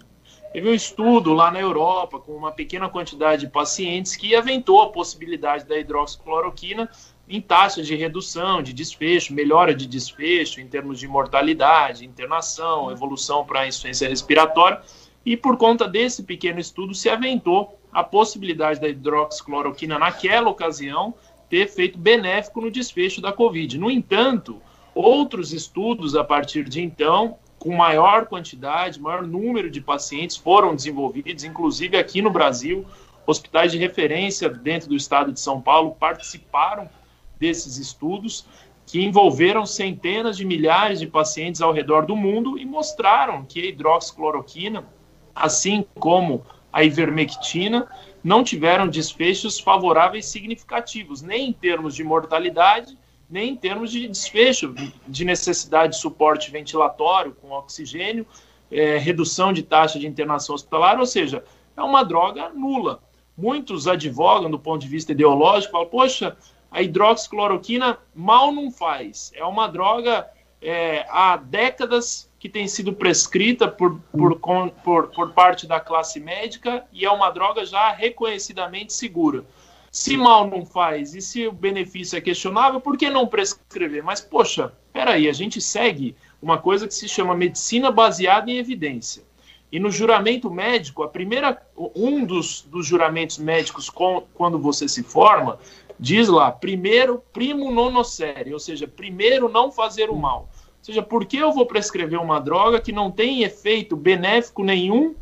teve um estudo lá na Europa com uma pequena quantidade de pacientes que aventou a possibilidade da hidroxicloroquina em taxas de redução, de desfecho, melhora de desfecho em termos de mortalidade, internação, evolução para a insuficiência respiratória. E por conta desse pequeno estudo se aventou a possibilidade da hidroxicloroquina naquela ocasião ter efeito benéfico no desfecho da Covid. No entanto, outros estudos a partir de então, com maior quantidade, maior número de pacientes foram desenvolvidos, inclusive aqui no Brasil, hospitais de referência dentro do estado de São Paulo participaram desses estudos que envolveram centenas de milhares de pacientes ao redor do mundo e mostraram que a hidroxicloroquina, assim como a ivermectina, não tiveram desfechos favoráveis significativos, nem em termos de mortalidade, nem em termos de desfecho, de necessidade de suporte ventilatório com oxigênio, eh, redução de taxa de internação hospitalar, ou seja, é uma droga nula. Muitos advogam do ponto de vista ideológico, falam, poxa, a hidroxicloroquina mal não faz. É uma droga é, há décadas que tem sido prescrita por, por, por, por parte da classe médica e é uma droga já reconhecidamente segura. Se mal não faz e se o benefício é questionável, por que não prescrever? Mas, poxa, peraí, a gente segue uma coisa que se chama medicina baseada em evidência. E no juramento médico, a primeira, um dos, dos juramentos médicos com, quando você se forma, diz lá, primeiro, primo nonocere, ou seja, primeiro não fazer o mal. Ou seja, por que eu vou prescrever uma droga que não tem efeito benéfico nenhum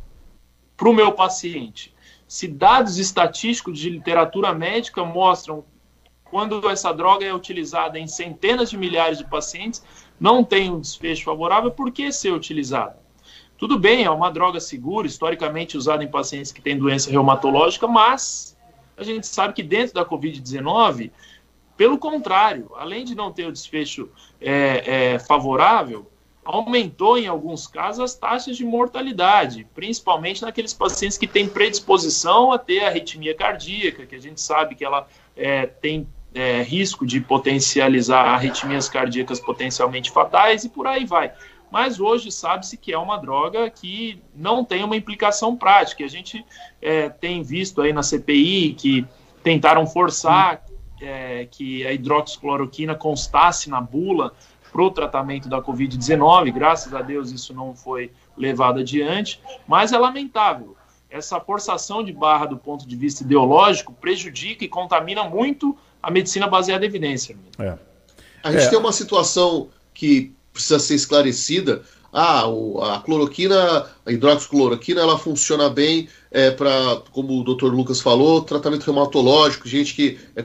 para o meu paciente? se dados estatísticos de literatura médica mostram quando essa droga é utilizada em centenas de milhares de pacientes, não tem um desfecho favorável, por que ser utilizada? Tudo bem, é uma droga segura, historicamente usada em pacientes que têm doença reumatológica, mas a gente sabe que dentro da Covid-19, pelo contrário, além de não ter o desfecho é, é, favorável, aumentou em alguns casos as taxas de mortalidade, principalmente naqueles pacientes que têm predisposição a ter arritmia cardíaca, que a gente sabe que ela é, tem é, risco de potencializar arritmias cardíacas potencialmente fatais e por aí vai. Mas hoje sabe-se que é uma droga que não tem uma implicação prática. A gente é, tem visto aí na CPI que tentaram forçar é, que a hidroxicloroquina constasse na bula para o tratamento da Covid-19. Graças a Deus isso não foi levado adiante, mas é lamentável. Essa forçação de barra do ponto de vista ideológico prejudica e contamina muito a medicina baseada em evidência. É. A gente É. tem uma situação que precisa ser esclarecida. Ah, o- a cloroquina, a hidroxicloroquina, ela funciona bem é, para, como o Dr. Lucas falou, tratamento reumatológico, gente que é,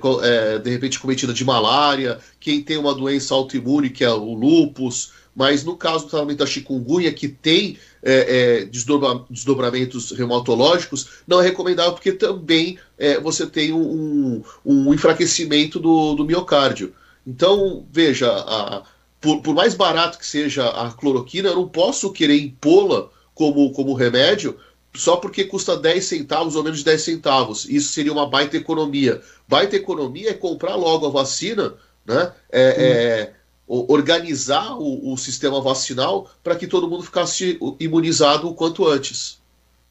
é, de repente cometida de malária, quem tem uma doença autoimune, que é o lúpus, mas no caso do tratamento da chikungunya, que tem é, é, desdobra- desdobramentos reumatológicos, não é recomendável porque também é, você tem um, um enfraquecimento do, do miocárdio. Então, veja, a- por, por mais barato que seja a cloroquina, eu não posso querer impô-la como, como remédio só porque custa 10 centavos ou menos de 10 centavos. Isso seria uma baita economia. Baita economia é comprar logo a vacina, né? É, é, organizar o, o sistema vacinal para que todo mundo ficasse imunizado o quanto antes.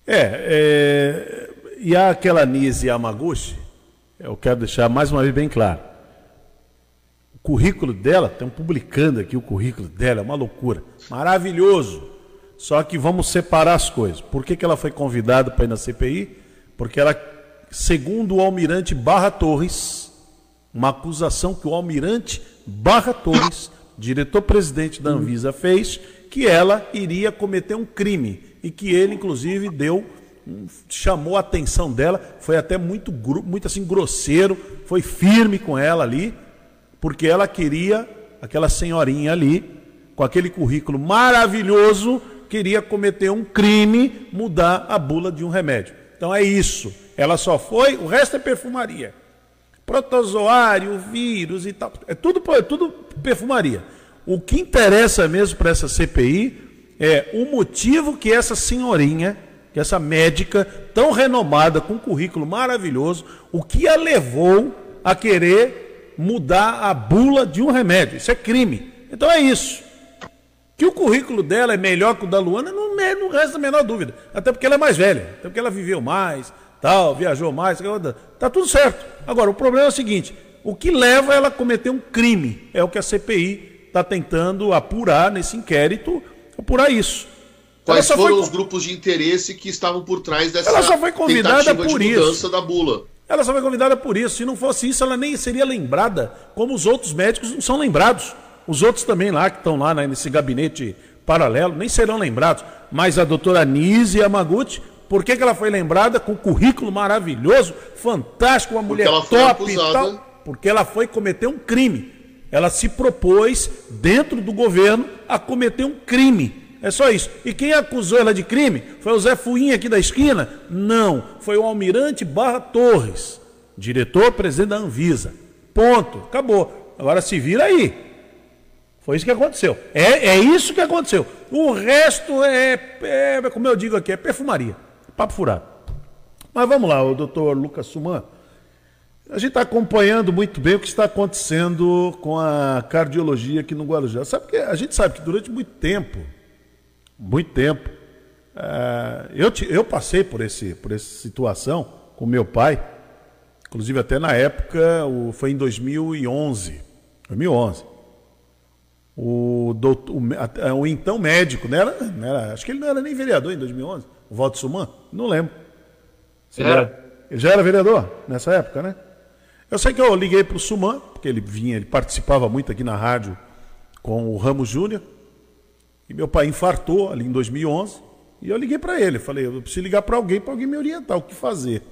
É, é, e aquela Nise Yamaguchi, eu quero deixar mais uma vez bem claro. Currículo dela, estão publicando aqui o currículo dela, é uma loucura. Maravilhoso. Só que vamos separar as coisas. Por que, que ela foi convidada para ir na CPI? Porque ela, segundo o almirante Barra Torres, uma acusação que o almirante Barra Torres, diretor-presidente da Anvisa, fez, que ela iria cometer um crime e que ele, inclusive, deu chamou a atenção dela, foi até muito, muito assim grosseiro, foi firme com ela ali, porque ela queria aquela senhorinha ali, com aquele currículo maravilhoso, queria cometer um crime, mudar a bula de um remédio. Então é isso. Ela só foi, o resto é perfumaria protozoário, vírus e tal. É tudo, é tudo perfumaria. O que interessa mesmo para essa CPI é o motivo que essa senhorinha, que essa médica tão renomada, com um currículo maravilhoso, o que a levou a querer mudar a bula de um remédio. Isso é crime. Então é isso. Que o currículo dela é melhor que o da Luana, não, me- não resta a menor dúvida. Até porque ela é mais velha, até porque ela viveu mais, tal, viajou mais, tá tudo certo. Agora, o problema é o seguinte: o que leva ela a cometer um crime é o que a CPI está tentando apurar nesse inquérito, apurar isso. Quais foram foi os grupos de interesse que estavam por trás dessa Ela só foi convidada tentativa por de isso. mudança da bula? Ela só foi convidada por isso. Se não fosse isso, ela nem seria lembrada, como os outros médicos não são lembrados. Os outros também lá, que estão lá né, nesse gabinete paralelo, nem serão lembrados. Mas a doutora Nise Yamaguchi, por que, que ela foi lembrada com um currículo maravilhoso, fantástico, uma mulher top e tal? Porque ela foi cometer um crime. Ela se propôs, dentro do governo, a cometer um crime. É só isso. E quem acusou ela de crime? Foi o Zé Fuinha aqui da esquina? Não. Foi o Almirante Barra Torres, diretor-presidente da Anvisa. Ponto. Acabou. Agora se vira aí. Foi isso que aconteceu. É, é isso que aconteceu. O resto é, é, como eu digo aqui, é perfumaria. Papo furado. Mas vamos lá, o doutor Lucas Suman. A gente está acompanhando muito bem o que está acontecendo com a cardiologia aqui no Guarujá. Sabe que a gente sabe que durante muito tempo, muito tempo, eh, eu, ti- eu passei por, esse, por essa situação com meu pai, inclusive até na época, o, foi em 2011. 2011. O, doutor, o, o então médico, não era, não era- acho que ele não era nem vereador em 2011, o Walter Suman, não lembro. Se ele Era. Ele já era vereador nessa época, né? Eu sei que eu liguei para o Suman, porque ele vinha, ele participava muito aqui na rádio com o Ramos Júnior. E meu pai infartou ali em 2011. E eu liguei para ele, falei, eu preciso ligar para alguém, para alguém me orientar o que fazer.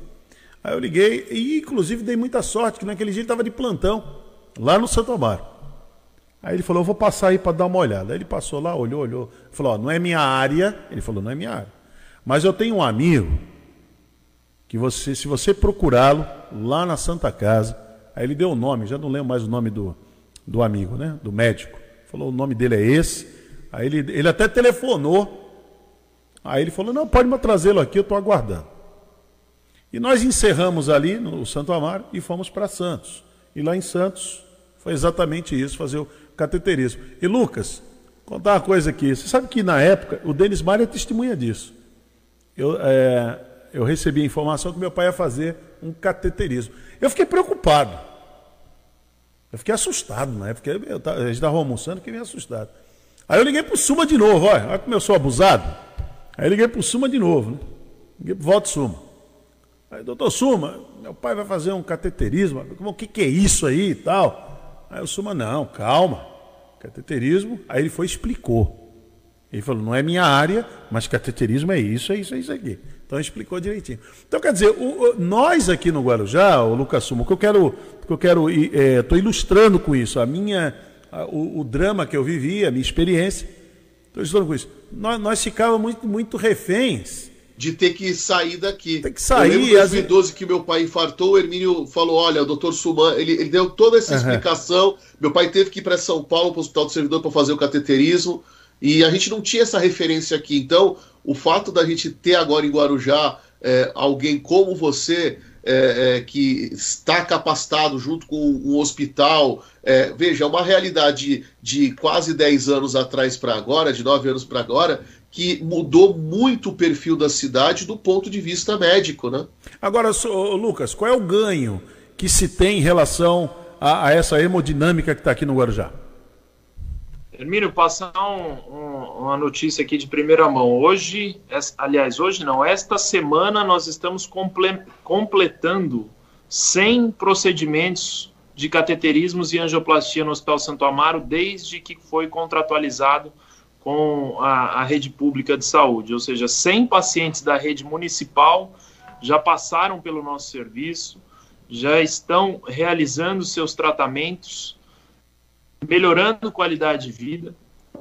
Aí eu liguei e inclusive dei muita sorte que naquele dia ele estava de plantão, lá no Santo Amaro. Aí ele falou, eu vou passar aí para dar uma olhada. Aí ele passou lá, olhou, olhou. Falou, não é minha área. Ele falou, não é minha área. Mas eu tenho um amigo que você, se você procurá-lo lá na Santa Casa, aí ele deu o nome, já não lembro mais o nome do, do amigo, né? Do médico. Falou, o nome dele é esse. Aí ele, ele até telefonou. Aí ele falou, não, pode me trazê-lo aqui, eu estou aguardando. E nós encerramos ali no Santo Amaro e fomos para Santos. E lá em Santos foi exatamente isso, fazer o cateterismo. E Lucas, contar uma coisa aqui. Você sabe que na época, o Denis Maia é testemunha disso. Eu, é, eu recebi a informação que meu pai ia fazer um cateterismo. Eu fiquei preocupado. Eu fiquei assustado na época. Eu, a gente estava almoçando, fiquei meio assustado. Aí eu liguei para o Suma de novo, olha, olha como eu sou abusado. Aí eu liguei para o Suma de novo, né? Liguei para o Voto Suma. Aí, doutor Suma, meu pai vai fazer um cateterismo. O que, que é isso aí e tal? Aí o Suma, não, calma. Cateterismo. Aí ele foi e explicou. Ele falou, não é minha área, mas cateterismo é isso, é isso, é isso aqui. Então explicou direitinho. Então, quer dizer, o, o, nós aqui no Guarujá, o Lucas Sumo, o que eu quero, que eu quero, estou é, ilustrando com isso, a minha, o, o, drama que eu vivi, a minha experiência, estou ilustrando com isso. Nós, nós ficávamos muito, muito reféns de ter que sair daqui. Tem que sair. Eu lembro em 2012 que meu pai infartou, o Hermínio falou: olha, o doutor Suman, ele, ele deu toda essa uhum. explicação. Meu pai teve que ir para São Paulo, para o Hospital do Servidor, para fazer o cateterismo. E a gente não tinha essa referência aqui. Então, o fato da gente ter agora em Guarujá é, alguém como você, é, é, que está capacitado junto com um hospital, é, veja, é uma realidade de quase 10 anos atrás para agora, de 9 anos para agora, que mudou muito o perfil da cidade do ponto de vista médico, né? Agora, Lucas, qual é o ganho que se tem em relação a, a essa hemodinâmica que está aqui no Guarujá? Hermínio, passar um, um, uma notícia aqui de primeira mão. Hoje, aliás, hoje não, esta semana nós estamos comple completando 100 procedimentos de cateterismos e angioplastia no Hospital Santo Amaro desde que foi contratualizado com a, a rede pública de saúde. Ou seja, 100 pacientes da rede municipal já passaram pelo nosso serviço, já estão realizando seus tratamentos melhorando qualidade de vida.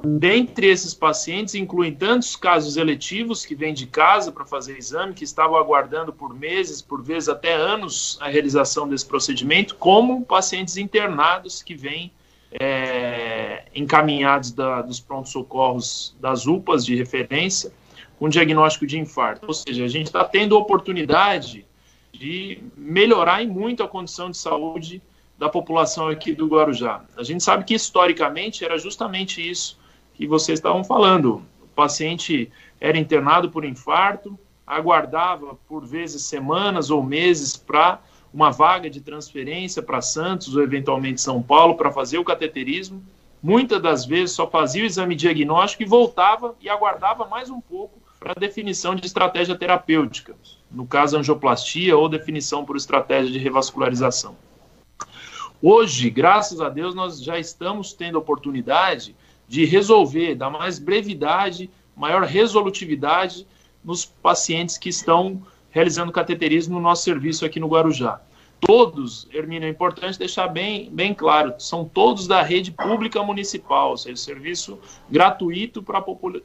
Dentre esses pacientes, incluem tantos casos eletivos que vêm de casa para fazer exame, que estavam aguardando por meses, por vezes até anos, a realização desse procedimento, como pacientes internados que vêm é, encaminhados da, dos prontos-socorros das UPAs de referência com diagnóstico de infarto. Ou seja, a gente está tendo oportunidade de melhorar em muito a condição de saúde da população aqui do Guarujá. A gente sabe que historicamente era justamente isso que vocês estavam falando. O paciente era internado por infarto, aguardava por vezes semanas ou meses para uma vaga de transferência para Santos ou eventualmente São Paulo para fazer o cateterismo. Muitas das vezes só fazia o exame diagnóstico e voltava e aguardava mais um pouco para definição de estratégia terapêutica, no caso angioplastia ou definição por estratégia de revascularização. Hoje, graças a Deus, nós já estamos tendo oportunidade de resolver, dar mais brevidade, maior resolutividade nos pacientes que estão realizando cateterismo no nosso serviço aqui no Guarujá. Todos, Hermínio, é importante deixar bem, bem claro, são todos da rede pública municipal, ou seja, serviço gratuito para a popula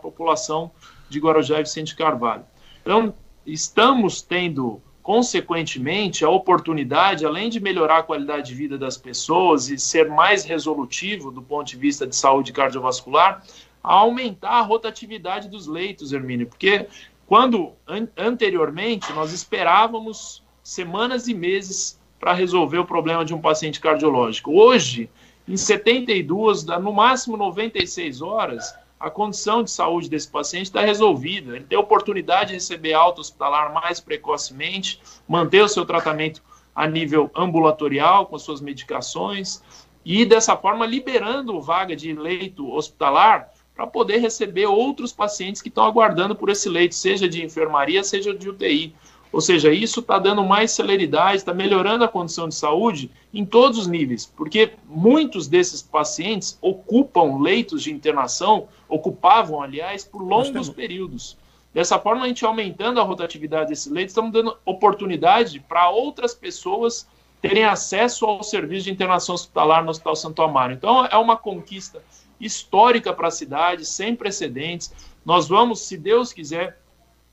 população de Guarujá e Vicente Carvalho. Então, estamos tendo consequentemente, a oportunidade, além de melhorar a qualidade de vida das pessoas e ser mais resolutivo do ponto de vista de saúde cardiovascular, aumentar a rotatividade dos leitos, Hermínio, porque quando an anteriormente nós esperávamos semanas e meses para resolver o problema de um paciente cardiológico. Hoje, em 72, no máximo 96 horas, a condição de saúde desse paciente está resolvida. Ele tem oportunidade de receber alta hospitalar mais precocemente, manter o seu tratamento a nível ambulatorial com suas medicações e dessa forma liberando vaga de leito hospitalar para poder receber outros pacientes que estão aguardando por esse leito, seja de enfermaria, seja de UTI. Ou seja, isso está dando mais celeridade, está melhorando a condição de saúde em todos os níveis, porque muitos desses pacientes ocupam leitos de internação, ocupavam, aliás, por longos períodos. Dessa forma, a gente aumentando a rotatividade desses leitos, estamos dando oportunidade para outras pessoas terem acesso ao serviço de internação hospitalar no Hospital Santo Amaro. Então, é uma conquista histórica para a cidade, sem precedentes. Nós vamos, se Deus quiser,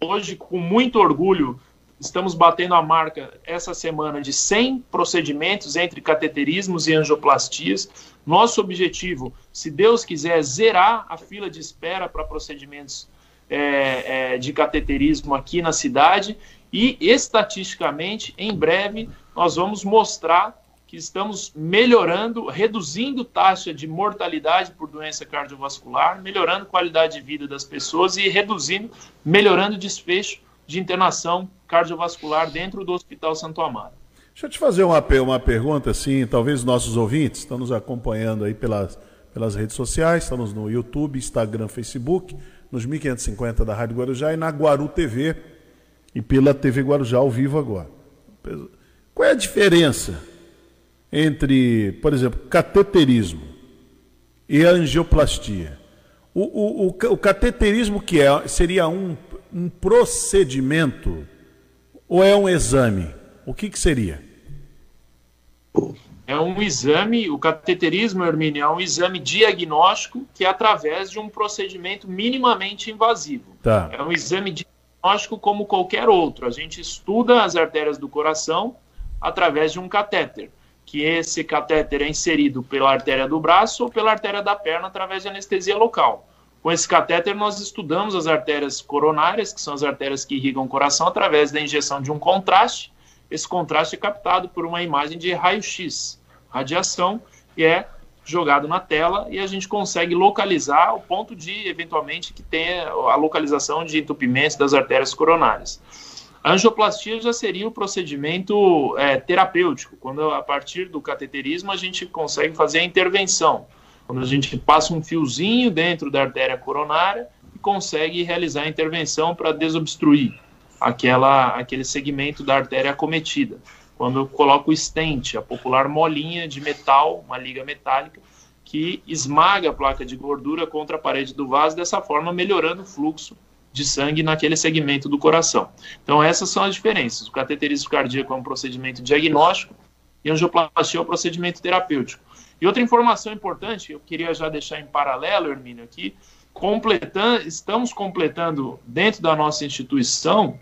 hoje, com muito orgulho, estamos batendo a marca essa semana de 100 procedimentos entre cateterismos e angioplastias. Nosso objetivo, se Deus quiser, é zerar a fila de espera para procedimentos é, é, de cateterismo aqui na cidade e, estatisticamente, em breve, nós vamos mostrar que estamos melhorando, reduzindo taxa de mortalidade por doença cardiovascular, melhorando qualidade de vida das pessoas e reduzindo, melhorando desfecho de internação cardiovascular dentro do Hospital Santo Amaro. Deixa eu te fazer uma, uma pergunta, assim, talvez nossos ouvintes estão nos acompanhando aí pelas, pelas redes sociais, estamos no YouTube, Instagram, Facebook, nos 1550 da Rádio Guarujá e na Guaru TV e pela TV Guarujá ao vivo agora. Qual é a diferença entre, por exemplo, cateterismo e angioplastia. O, o, o, o cateterismo que é, seria um, um procedimento ou é um exame? O que, que seria? É um exame, o cateterismo, Hermínio, é um exame diagnóstico que é através de um procedimento minimamente invasivo. Tá. É um exame diagnóstico como qualquer outro. A gente estuda as artérias do coração através de um catéter que esse catéter é inserido pela artéria do braço ou pela artéria da perna através de anestesia local. Com esse catéter, nós estudamos as artérias coronárias, que são as artérias que irrigam o coração, através da injeção de um contraste. Esse contraste é captado por uma imagem de raio-x, radiação, e é jogado na tela e a gente consegue localizar o ponto de, eventualmente, que tenha a localização de entupimentos das artérias coronárias. A angioplastia já seria o procedimento é, terapêutico, quando a partir do cateterismo a gente consegue fazer a intervenção, quando a gente passa um fiozinho dentro da artéria coronária e consegue realizar a intervenção para desobstruir aquela, aquele segmento da artéria acometida. Quando eu coloco o stent, a popular molinha de metal, uma liga metálica, que esmaga a placa de gordura contra a parede do vaso, dessa forma melhorando o fluxo de sangue naquele segmento do coração. Então, essas são as diferenças. O cateterismo cardíaco é um procedimento diagnóstico e a angioplastia é um procedimento terapêutico. E outra informação importante, eu queria já deixar em paralelo, Hermínio, aqui, completando, estamos completando dentro da nossa instituição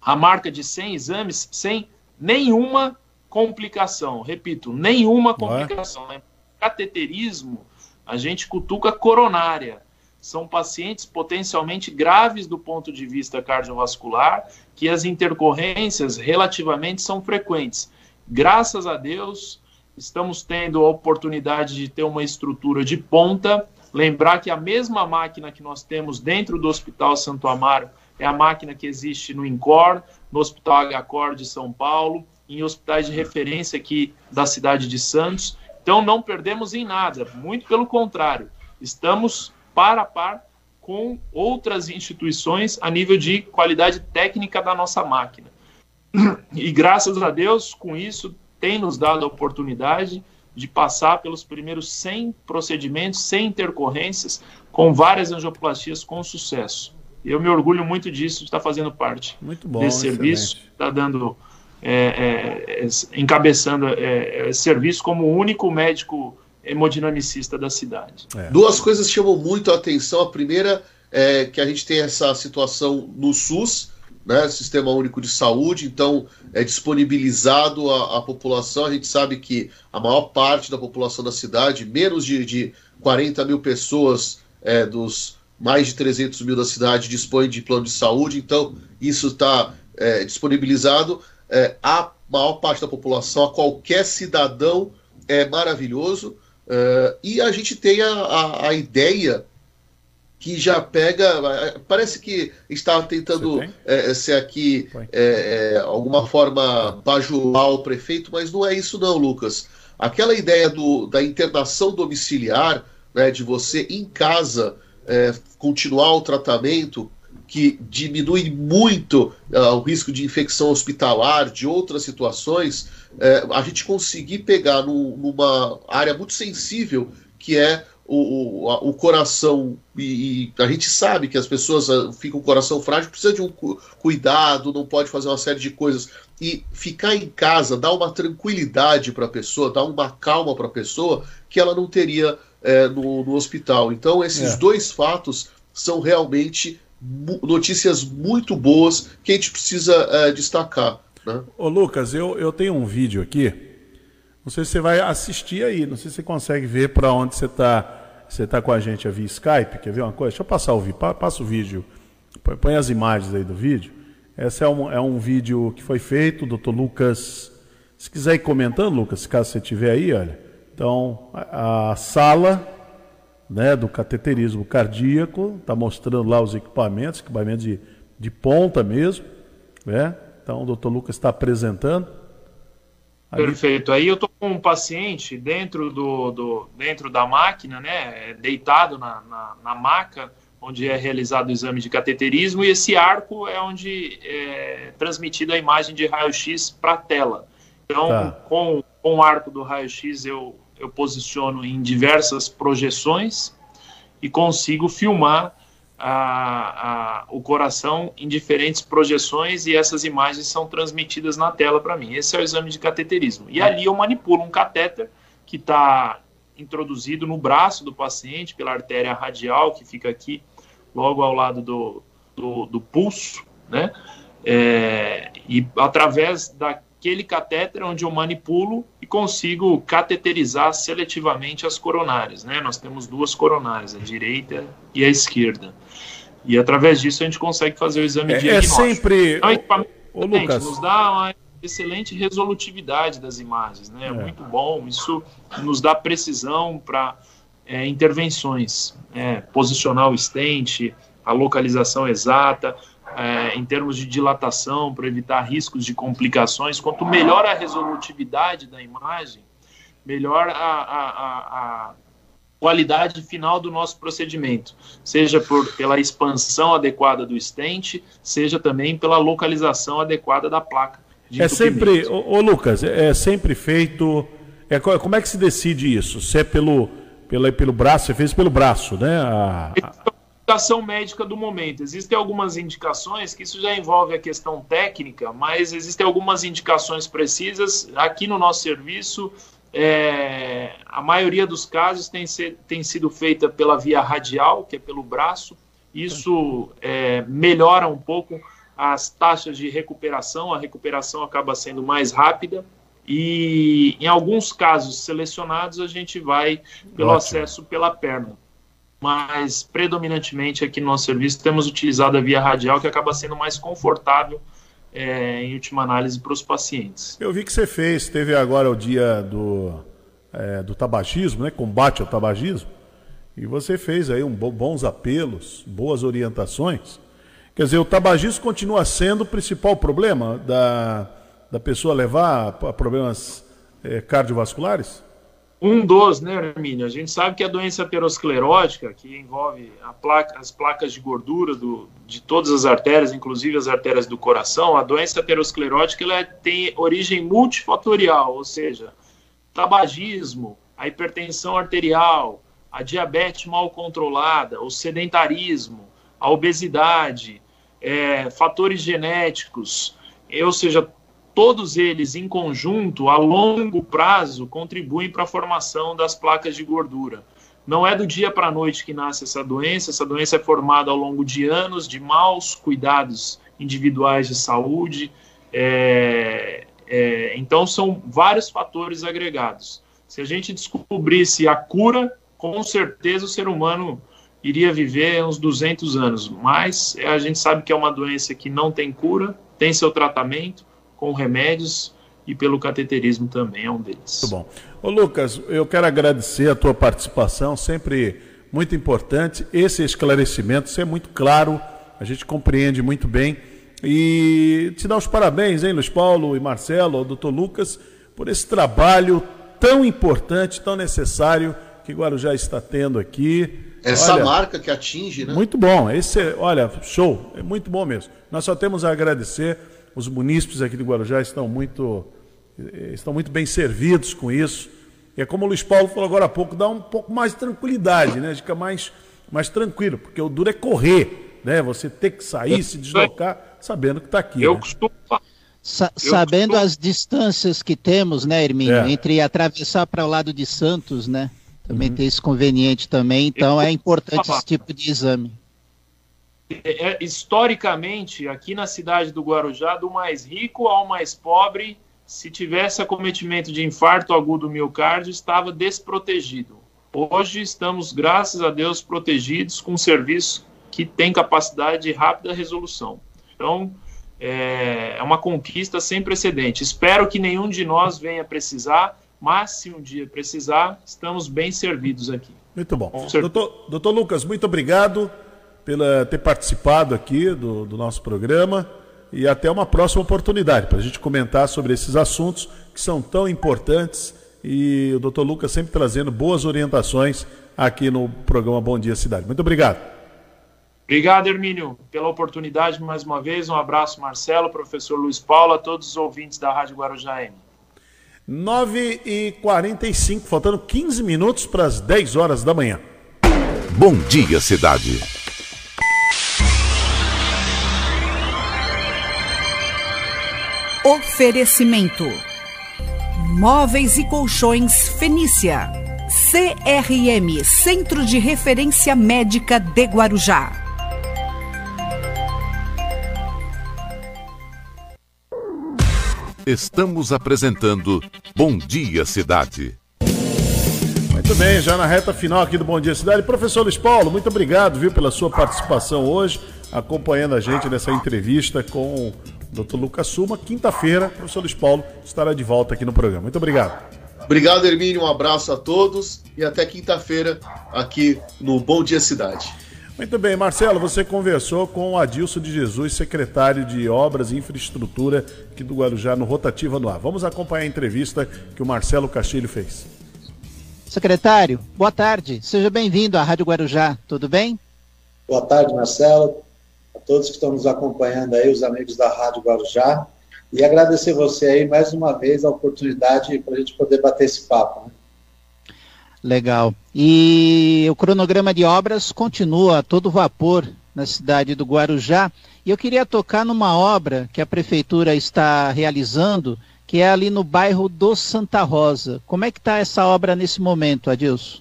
a marca de 100 exames sem nenhuma complicação. Repito, nenhuma complicação. É? Cateterismo, a gente cutuca coronária são pacientes potencialmente graves do ponto de vista cardiovascular, que as intercorrências relativamente são frequentes. Graças a Deus, estamos tendo a oportunidade de ter uma estrutura de ponta. Lembrar que a mesma máquina que nós temos dentro do Hospital Santo Amaro é a máquina que existe no INCOR, no Hospital HCOR de São Paulo, em hospitais de referência aqui da cidade de Santos. Então, não perdemos em nada, muito pelo contrário, estamos par a par com outras instituições a nível de qualidade técnica da nossa máquina. E graças a Deus, com isso, tem nos dado a oportunidade de passar pelos primeiros 100 procedimentos, 100 intercorrências, com várias angioplastias com sucesso. Eu me orgulho muito disso, de estar fazendo parte muito bom, desse excelente. serviço, está dando, é, é, encabeçando é, é, serviço como o único médico hemodinamicista da cidade. É. Duas coisas chamam muito a atenção. A primeira é que a gente tem essa situação no SUS, né, Sistema Único de Saúde, então é disponibilizado a, a população. A gente sabe que a maior parte da população da cidade, menos de, de 40 mil pessoas é, dos mais de 300 mil da cidade dispõe de plano de saúde, então isso está é, disponibilizado. É, a maior parte da população, a qualquer cidadão, é maravilhoso. Uh, e a gente tem a, a, a, ideia que já pega. Parece que está tentando é, ser aqui é, é, alguma forma bajular o prefeito, mas não é isso, não, Lucas. Aquela ideia do, da internação domiciliar, né, de você em casa continuar o tratamento, que diminui muito uh, o risco de infecção hospitalar, de outras situações, uh, a gente conseguir pegar no, numa área muito sensível que é o, o, o coração, e, e, a gente sabe que as pessoas uh, ficam com o coração frágil, precisa de um cu cuidado, não pode fazer uma série de coisas. E ficar em casa dá uma tranquilidade para a pessoa, dá uma calma para a pessoa que ela não teria é, no, no, hospital. Então, esses é. dois fatos são realmente notícias muito boas que a gente precisa é, destacar. Né? Ô Lucas, eu, eu tenho um vídeo aqui. Não sei se você vai assistir aí, não sei se você consegue ver para onde você está você tá com a gente via Skype. Quer ver uma coisa? Deixa eu passar o vídeo. Passa o vídeo. Põe as imagens aí do vídeo. Esse é um, é um vídeo que foi feito, doutor Lucas. Se quiser ir comentando, Lucas, caso você estiver aí, olha. Então, a, a sala né, do cateterismo cardíaco, está mostrando lá os equipamentos, equipamentos de, de ponta mesmo. Né? Então o doutor Lucas está apresentando. Ali... Perfeito. Aí eu estou com um paciente dentro, do, do, dentro da máquina, né, deitado na, na, na, maca, onde é realizado o exame de cateterismo, e esse arco é onde é transmitida a imagem de raio-x para a tela. Então, tá. com, com o arco do raio-x, eu eu posiciono em diversas projeções e consigo filmar a, a, o coração em diferentes projeções e essas imagens são transmitidas na tela para mim. Esse é o exame de cateterismo. E ali eu manipulo um catéter que está introduzido no braço do paciente pela artéria radial que fica aqui logo ao lado do, do, do pulso, né? É, e através da aquele catéter onde eu manipulo e consigo cateterizar seletivamente as coronárias. Né? Nós temos duas coronárias, a direita e a esquerda. E através disso a gente consegue fazer o exame é, diagnóstico. É sempre. Então, o, o Lucas. nos dá uma excelente resolutividade das imagens. Né? É. Muito bom. Isso nos dá precisão para é, intervenções. É, posicionar o estente, a localização exata é, em termos de dilatação, para evitar riscos de complicações. Quanto melhor a resolutividade da imagem, melhor a, a, a qualidade final do nosso procedimento, seja por, pela expansão adequada do estente, seja também pela localização adequada da placa. é sempre, ô, ô, Lucas, é sempre feito. É, como é que se decide isso? Se é pelo, pelo, pelo braço, você fez pelo braço, né? A, a indicação médica do momento. Existem algumas indicações que isso já envolve a questão técnica, mas existem algumas indicações precisas. Aqui no nosso serviço, é, a maioria dos casos tem, ser, tem sido feita pela via radial, que é pelo braço. Isso é, melhora um pouco as taxas de recuperação, a recuperação acaba sendo mais rápida. E em alguns casos selecionados, a gente vai pelo Ótimo. acesso pela perna mas predominantemente aqui no nosso serviço temos utilizado a via radial, que acaba sendo mais confortável é, em última análise para os pacientes. Eu vi que você fez, teve agora o dia do, é, do tabagismo, né, combate ao tabagismo, e você fez aí um, bons apelos, boas orientações. Quer dizer, o tabagismo continua sendo o principal problema da, da pessoa levar a problemas é, cardiovasculares? Um dos, né, Hermínio? A gente sabe que a doença aterosclerótica, que envolve placa, as placas de gordura do, de todas as artérias, inclusive as artérias do coração, a doença aterosclerótica ela tem origem multifatorial, ou seja, tabagismo, a hipertensão arterial, a diabetes mal controlada, o sedentarismo, a obesidade, é, fatores genéticos, ou seja, todos eles em conjunto, a longo prazo, contribuem para a formação das placas de gordura. Não é do dia para a noite que nasce essa doença, essa doença é formada ao longo de anos de maus cuidados individuais de saúde. É, é, então, são vários fatores agregados. Se a gente descobrisse a cura, com certeza o ser humano iria viver uns 200 anos, mas a gente sabe que é uma doença que não tem cura, tem seu tratamento, com remédios e pelo cateterismo também é um deles. Muito bom. Ô Lucas, eu quero agradecer a tua participação, sempre muito importante. Esse esclarecimento, isso é muito claro, a gente compreende muito bem. E te dar os parabéns, hein, Luiz Paulo e Marcelo, ao doutor Lucas, por esse trabalho tão importante, tão necessário que Guarujá está tendo aqui. Essa Olha, marca que atinge, né? Muito bom. Esse, é- olha, show. É muito bom mesmo. Nós só temos a agradecer. Os munícipes aqui de Guarujá estão muito, eh, estão muito bem servidos com isso. E é como o Luiz Paulo falou agora há pouco, dá um pouco mais de tranquilidade, né? Fica mais, mais tranquilo, porque o duro é correr, né? Você ter que sair, se deslocar, sabendo que está aqui. Eu né? costumo Sa- sabendo as distâncias que temos, né, Hermínio, É. entre atravessar para o lado de Santos, né? Também tem esse conveniente também, então é importante esse tipo de exame. É, é, historicamente, aqui na cidade do Guarujá, do mais rico ao mais pobre, se tivesse acometimento de infarto agudo do miocárdio, estava desprotegido. Hoje estamos, graças a Deus, protegidos com um serviço que tem capacidade de rápida resolução. Então, é é uma conquista sem precedente. Espero que nenhum de nós venha precisar, mas se um dia precisar, estamos bem servidos aqui. Muito bom. Doutor, doutor Lucas, muito obrigado pela ter participado aqui do, do nosso programa e até uma próxima oportunidade para a gente comentar sobre esses assuntos que são tão importantes e o doutor Lucas sempre trazendo boas orientações aqui no programa Bom Dia Cidade. Muito obrigado. Obrigado, Hermínio, pela oportunidade mais uma vez. Um abraço, Marcelo, professor Luiz Paulo, a todos os ouvintes da Rádio Guarujá M. 9 e 45 faltando 15 minutos para as 10 horas da manhã. Bom dia, cidade. Oferecimento: Móveis e Colchões Fenícia. CRM Centro de Referência Médica de Guarujá. Estamos apresentando Bom Dia Cidade. Muito bem, já na reta final aqui do Bom Dia Cidade. Professor Luiz Paulo, muito obrigado, viu, pela sua participação hoje, acompanhando a gente nessa entrevista com Dr. Lucas Suma. Quinta-feira, o professor Luiz Paulo estará de volta aqui no programa. Muito obrigado. Obrigado, Hermínio. Um abraço a todos e até quinta-feira aqui no Bom Dia Cidade. Muito bem, Marcelo, você conversou com o Adilson de Jesus, secretário de Obras e Infraestrutura aqui do Guarujá, no Rotativa no Ar. Vamos acompanhar a entrevista que o Marcelo Castilho fez. Secretário, boa tarde. Seja bem-vindo à Rádio Guarujá. Tudo bem? Boa tarde, Marcelo. A todos que estão nos acompanhando aí, os amigos da Rádio Guarujá. E agradecer você aí mais uma vez a oportunidade para a gente poder bater esse papo. Né? Legal. E o cronograma de obras continua a todo vapor na cidade do Guarujá. E eu queria tocar numa obra que a prefeitura está realizando, que é ali no bairro do Santa Rosa. Como é que está essa obra nesse momento, Adilson?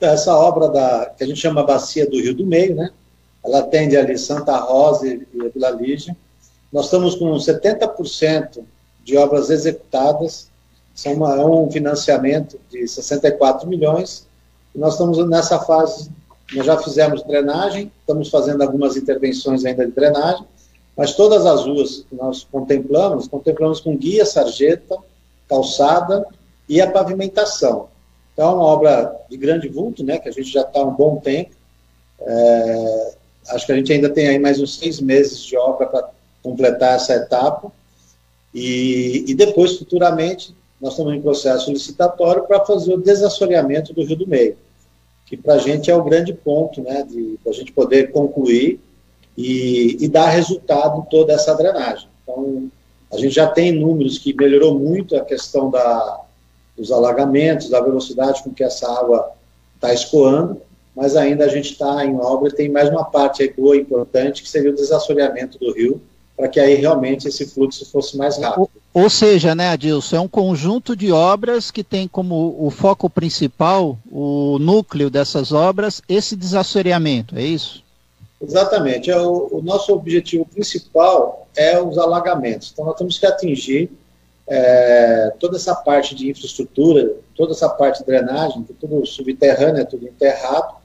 Essa obra da, que a gente chama Bacia do Rio do Meio, né? Ela atende ali Santa Rosa e Vila Lígia. Nós estamos com 70% de obras executadas, são uma, é um financiamento de 64 milhões, nós estamos nessa fase, nós já fizemos drenagem, estamos fazendo algumas intervenções ainda de drenagem, mas todas as ruas que nós contemplamos, contemplamos com guia, sarjeta, calçada e a pavimentação. Então, é uma obra de grande vulto, né, que a gente já está há um bom tempo, é, acho que a gente ainda tem aí mais uns seis meses de obra para completar essa etapa. E, e, depois, futuramente, nós estamos em processo licitatório para fazer o desassoreamento do Rio do Meio, que para a gente é o grande ponto, né, de a gente poder concluir e, e, dar resultado em toda essa drenagem. Então, a gente já tem números que melhorou muito a questão da, dos alagamentos, da velocidade com que essa água está escoando, mas ainda a gente está em obra e tem mais uma parte aí boa, importante, que seria o desassoreamento do rio, para que aí realmente esse fluxo fosse mais rápido. Ou, ou seja, né, Adilson, é um conjunto de obras que tem como o foco principal, o núcleo dessas obras, esse desassoreamento, é isso? Exatamente. É o, o, nosso objetivo principal é os alagamentos. Então, nós temos que atingir é, toda essa parte de infraestrutura, toda essa parte de drenagem, tudo subterrâneo, tudo enterrado,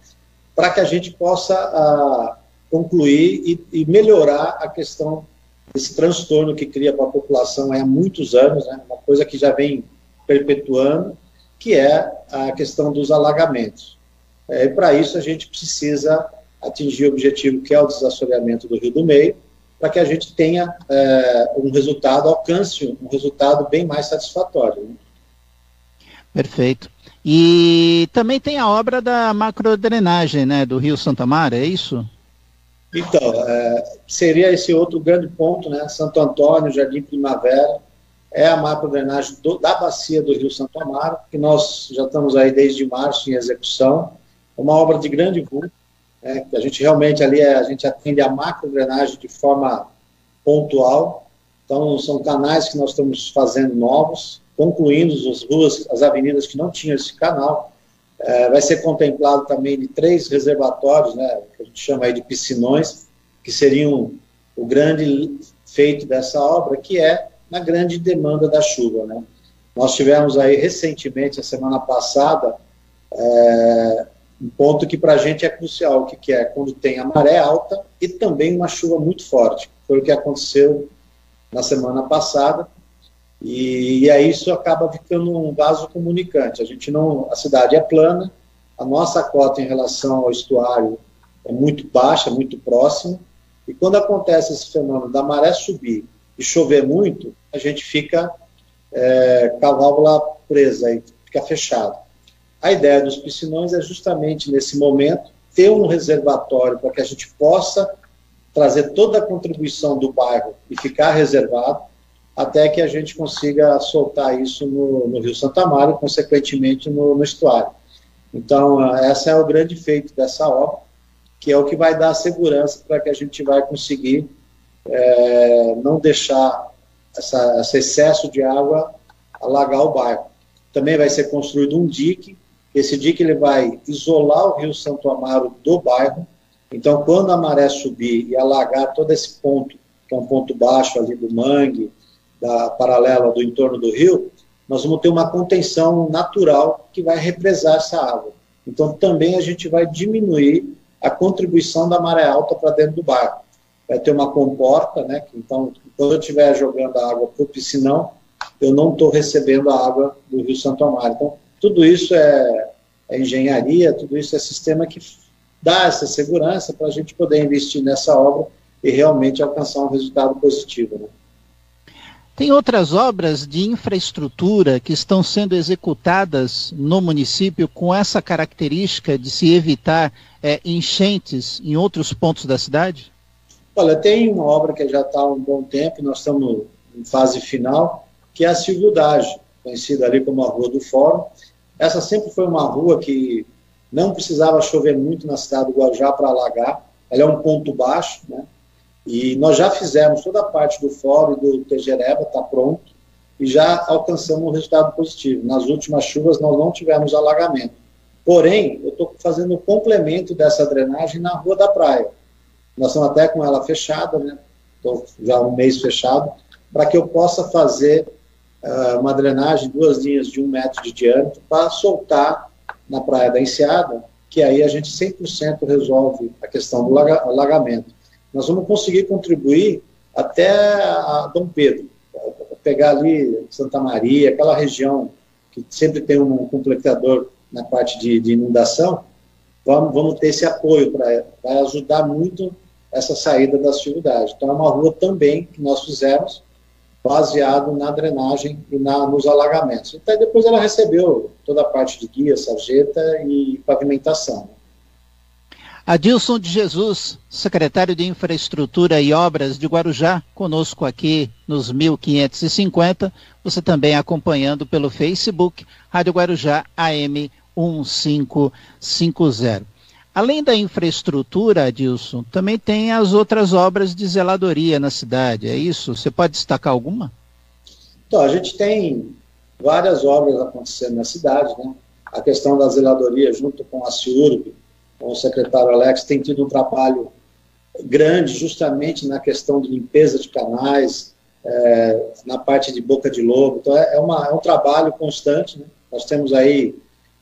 para que a gente possa a, concluir e, e, melhorar a questão desse transtorno que cria para a população há muitos anos, né, uma coisa que já vem perpetuando, que é a questão dos alagamentos. É, para isso, a gente precisa atingir o objetivo que é o desassoreamento do Rio do Meio, para que a gente tenha é, um resultado, alcance um resultado bem mais satisfatório. Né? Perfeito. E também tem a obra da macrodrenagem, né, do Rio Santa Mara, é isso? Então, é, seria esse outro grande ponto, né? Santo Antônio, Jardim Primavera, é a macrodrenagem do, da bacia do Rio Santo Amaro, que nós já estamos aí desde março em execução. É uma obra de grande vulto, né, a gente realmente ali, é, a gente atende a macrodrenagem de forma pontual. Então, são canais que nós estamos fazendo novos, concluindo as ruas, as avenidas que não tinham esse canal. É, vai ser contemplado também de três reservatórios, né, que a gente chama aí de piscinões, que seriam o grande feito dessa obra, que é na grande demanda da chuva. Né. Nós tivemos aí recentemente, a semana passada, é, um ponto que para a gente é crucial, que, que é? Quando tem a maré alta e também uma chuva muito forte. Foi o que aconteceu na semana passada, e, e aí isso acaba ficando um vaso comunicante. A gente não, a cidade é plana, a nossa cota em relação ao estuário é muito baixa, muito próxima, e quando acontece esse fenômeno da maré subir e chover muito, a gente fica é, com a válvula presa, fica fechado. A ideia dos piscinões é justamente nesse momento ter um reservatório para que a gente possa trazer toda a contribuição do bairro e ficar reservado, até que a gente consiga soltar isso no, no Rio Santa Maria consequentemente, no, no estuário. Então, esse é o grande feito dessa obra, que é o que vai dar segurança para que a gente vai conseguir é, não deixar essa, esse excesso de água alagar o bairro. Também vai ser construído um dique, esse dique ele vai isolar o Rio Santo Amaro do bairro, então quando a maré subir e alagar todo esse ponto, que é um ponto baixo ali do mangue, da paralela do entorno do rio, nós vamos ter uma contenção natural que vai represar essa água. Então, também a gente vai diminuir a contribuição da maré alta para dentro do bairro. Vai ter uma comporta, né? Então, quando eu estiver jogando a água para o piscinão, eu não estou recebendo a água do Rio Santo Amaro. Então, tudo isso é, é engenharia, tudo isso é sistema que dá essa segurança para a gente poder investir nessa obra e realmente alcançar um resultado positivo. Né? Tem outras obras de infraestrutura que estão sendo executadas no município com essa característica de se evitar é, enchentes em outros pontos da cidade? Olha, tem uma obra que já está há um bom tempo, nós estamos em fase final, que é a Silvildade, conhecida ali como a Rua do Fórum. Essa sempre foi uma rua que não precisava chover muito na cidade do Guarujá para alagar, ela é um ponto baixo, né? E nós já fizemos toda a parte do fórum do Tejereba, está pronto, e já alcançamos um resultado positivo. Nas últimas chuvas nós não tivemos alagamento. Porém, eu estou fazendo o complemento dessa drenagem na Rua da Praia. Nós estamos até com ela fechada, né? Já um mês fechado, para que eu possa fazer uh, uma drenagem, duas linhas de um metro de diâmetro, para soltar na Praia da Enseada, que aí a gente 100% resolve a questão do alagamento nós vamos conseguir contribuir até Dom Pedro, pegar ali Santa Maria, aquela região que sempre tem um completador na parte de, de inundação, vamos, vamos ter esse apoio para ajudar muito essa saída da atividade. Então é uma rua também que nós fizemos baseado na drenagem e na, nos alagamentos. Então depois ela recebeu toda a parte de guia, sarjeta e pavimentação. Adilson de Jesus, secretário de Infraestrutura e Obras de Guarujá, conosco aqui nos 1550. Você também acompanhando pelo Facebook, Rádio Guarujá AM 1550. Além da infraestrutura, Adilson, também tem as outras obras de zeladoria na cidade, é isso? Você pode destacar alguma? Então, a gente tem várias obras acontecendo na cidade, né? A questão da zeladoria junto com a CIURB, o secretário Alex, tem tido um trabalho grande justamente na questão de limpeza de canais, é, na parte de boca de lobo. Então, é, é, uma, é um trabalho constante. Né? Nós temos aí,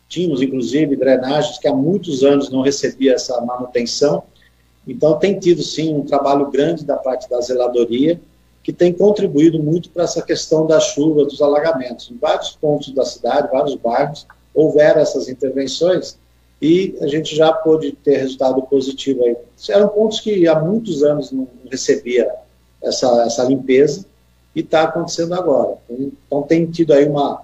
tínhamos inclusive drenagens que há muitos anos não recebia essa manutenção. Então, tem tido sim um trabalho grande da parte da zeladoria, que tem contribuído muito para essa questão da chuva, dos alagamentos. Em vários pontos da cidade, vários bairros, houveram essas intervenções e a gente já pôde ter resultado positivo aí. Eram pontos que há muitos anos não recebia essa, essa limpeza e está acontecendo agora. Então tem tido aí uma,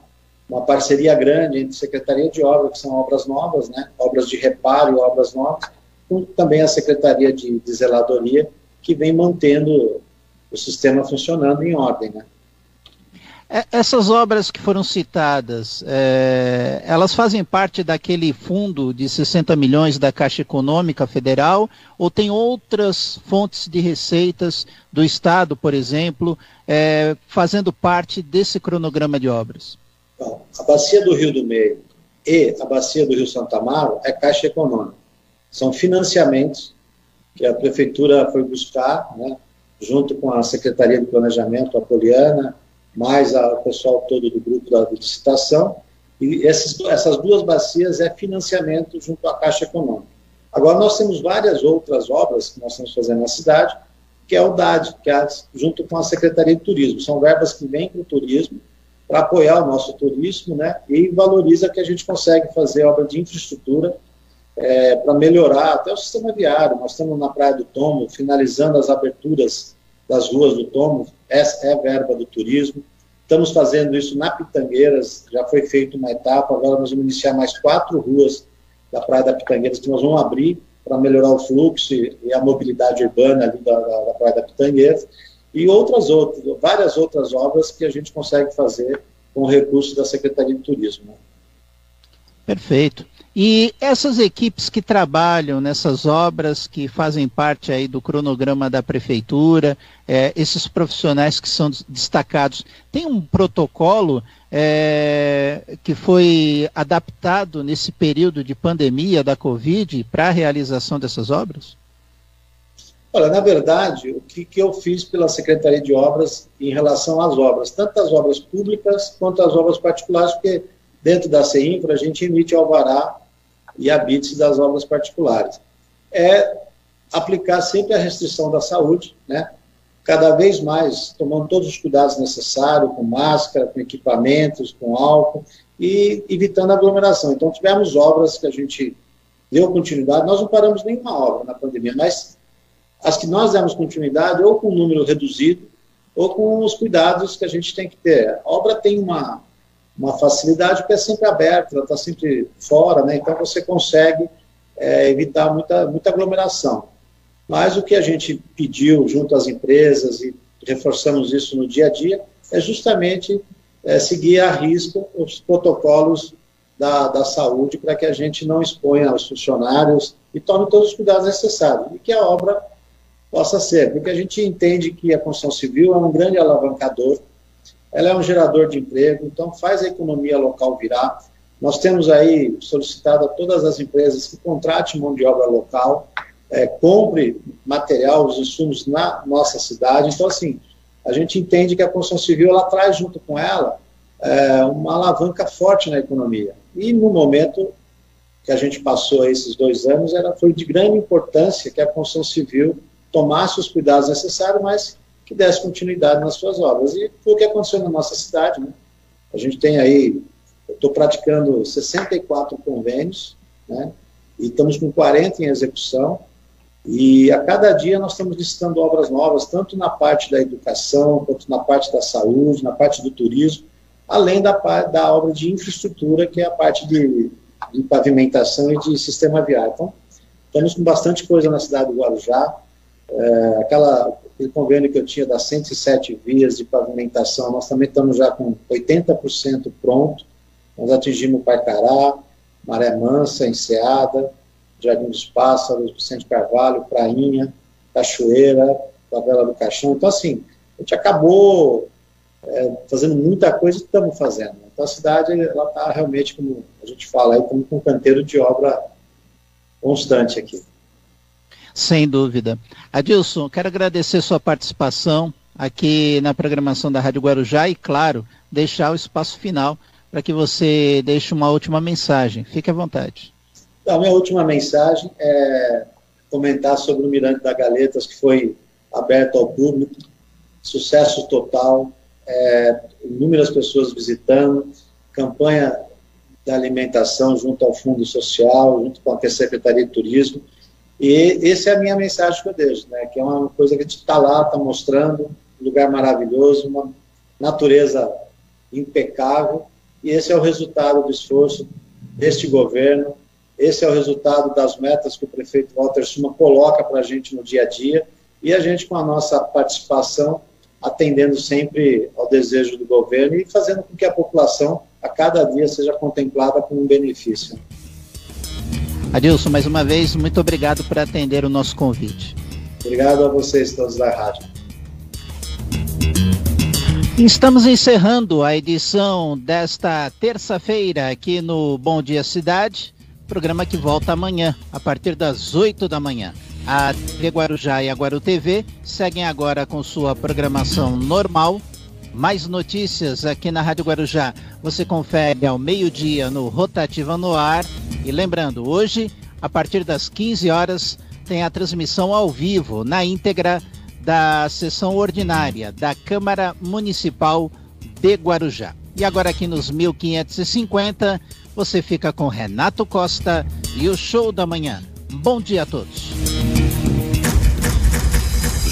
uma parceria grande entre a Secretaria de Obras, que são obras novas, né, obras de reparo e obras novas, com também a Secretaria de, de Zeladoria, que vem mantendo o sistema funcionando em ordem. Né. É, essas obras que foram citadas, é, elas fazem parte daquele fundo de 60 milhões da Caixa Econômica Federal ou tem outras fontes de receitas do Estado, por exemplo, é, fazendo parte desse cronograma de obras? Bom, a Bacia do Rio do Meio e a Bacia do Rio Santa Amaro é Caixa Econômica. São financiamentos que a Prefeitura foi buscar, né, junto com a Secretaria de Planejamento, a Poliana, mais o pessoal todo do grupo da licitação, e esses, essas duas bacias é financiamento junto à Caixa Econômica. Agora, nós temos várias outras obras que nós estamos fazendo na cidade, que é o DAD, que é junto com a Secretaria de Turismo. São verbas que vêm para o turismo, para apoiar o nosso turismo, né, e valoriza que a gente consegue fazer obra de infraestrutura é, para melhorar até o sistema viário. Nós estamos na Praia do Tomo, finalizando as aberturas das ruas do Tomo, essa é a verba do turismo. Estamos fazendo isso na Pitangueiras, já foi feita uma etapa, agora nós vamos iniciar mais quatro ruas da Praia da Pitangueiras que nós vamos abrir para melhorar o fluxo e a mobilidade urbana ali da, da, da Praia da Pitangueiras, e outras outras, várias outras obras que a gente consegue fazer com recursos da Secretaria de Turismo. Né? Perfeito. E essas equipes que trabalham nessas obras, que fazem parte aí do cronograma da prefeitura, é, esses profissionais que são destacados, tem um protocolo é, que foi adaptado nesse período de pandemia da Covid para a realização dessas obras? Olha, na verdade, o que, que eu fiz pela Secretaria de Obras em relação às obras, tanto as obras públicas quanto as obras particulares, porque dentro da CEINFRA a gente emite alvará e habites das obras particulares. É aplicar sempre a restrição da saúde, né? cada vez mais tomando todos os cuidados necessários, com máscara, com equipamentos, com álcool, e evitando aglomeração. Então, tivemos obras que a gente deu continuidade, nós não paramos nenhuma obra na pandemia, mas as que nós demos continuidade, ou com um número reduzido, ou com os cuidados que a gente tem que ter. A obra tem uma, uma facilidade porque é sempre aberta, ela está sempre fora, né? então você consegue é, evitar muita, muita aglomeração. Mas o que a gente pediu junto às empresas e reforçamos isso no dia a dia é justamente é, seguir a risco os protocolos da, da saúde para que a gente não exponha os funcionários e tome todos os cuidados necessários e que a obra possa ser, porque a gente entende que a construção civil é um grande alavancador ela é um gerador de emprego, então faz a economia local virar. Nós temos aí solicitado a todas as empresas que contratem mão de obra local, é, compre material, os insumos na nossa cidade. Então, assim, a gente entende que a construção civil ela traz junto com ela é, uma alavanca forte na economia. E no momento que a gente passou esses dois anos, era, foi de grande importância que a construção civil tomasse os cuidados necessários, mas que desse continuidade nas suas obras. E foi o que aconteceu na nossa cidade. Né? A gente tem aí, eu estou praticando 64 convênios, né? e estamos com 40 em execução, e a cada dia nós estamos listando obras novas, tanto na parte da educação, quanto na parte da saúde, na parte do turismo, além da, da obra de infraestrutura, que é a parte de, de pavimentação e de sistema viário. Então, estamos com bastante coisa na cidade do Guarujá, é, aquela, aquele convênio que eu tinha das 107 vias de pavimentação, nós também estamos já com 80% pronto. Nós atingimos Paicará, Maré Mansa, Enseada, Jardim dos Pássaros, Vicente Carvalho, Prainha, Cachoeira, Favela do Caixão. Então, assim, a gente acabou é, fazendo muita coisa que estamos fazendo. Então, a cidade ela está realmente, como a gente fala, aí, como um canteiro de obra constante aqui. Sem dúvida. Adilson, quero agradecer sua participação aqui na programação da Rádio Guarujá e, claro, deixar o espaço final para que você deixe uma última mensagem. Fique à vontade. A minha última mensagem é comentar sobre o Mirante da Galetas, que foi aberto ao público, sucesso total, é, inúmeras pessoas visitando, campanha da alimentação junto ao Fundo Social, junto com a Secretaria de Turismo, e essa é a minha mensagem que eu deixo, né? Que é uma coisa que a gente está lá, está mostrando, um lugar maravilhoso, uma natureza impecável e esse é o resultado do esforço deste governo, esse é o resultado das metas que o prefeito Walter Suma coloca para a gente no dia a dia, e a gente, com a nossa participação, atendendo sempre ao desejo do governo e fazendo com que a população, a cada dia, seja contemplada com um benefício. Adilson, mais uma vez, muito obrigado por atender o nosso convite. Obrigado a vocês todos da rádio. Estamos encerrando a edição desta terça-feira aqui no Bom Dia Cidade, programa que volta amanhã, a partir das 8 da manhã. A TV Guarujá e a Guaru TV seguem agora com sua programação normal. Mais notícias aqui na Rádio Guarujá. Você confere ao meio-dia no Rotativa no Ar. E lembrando, hoje, a partir das 15 horas, tem a transmissão ao vivo, na íntegra, da sessão ordinária da Câmara Municipal de Guarujá. E agora aqui nos 1550, você fica com Renato Costa e o Show da Manhã. Bom dia a todos.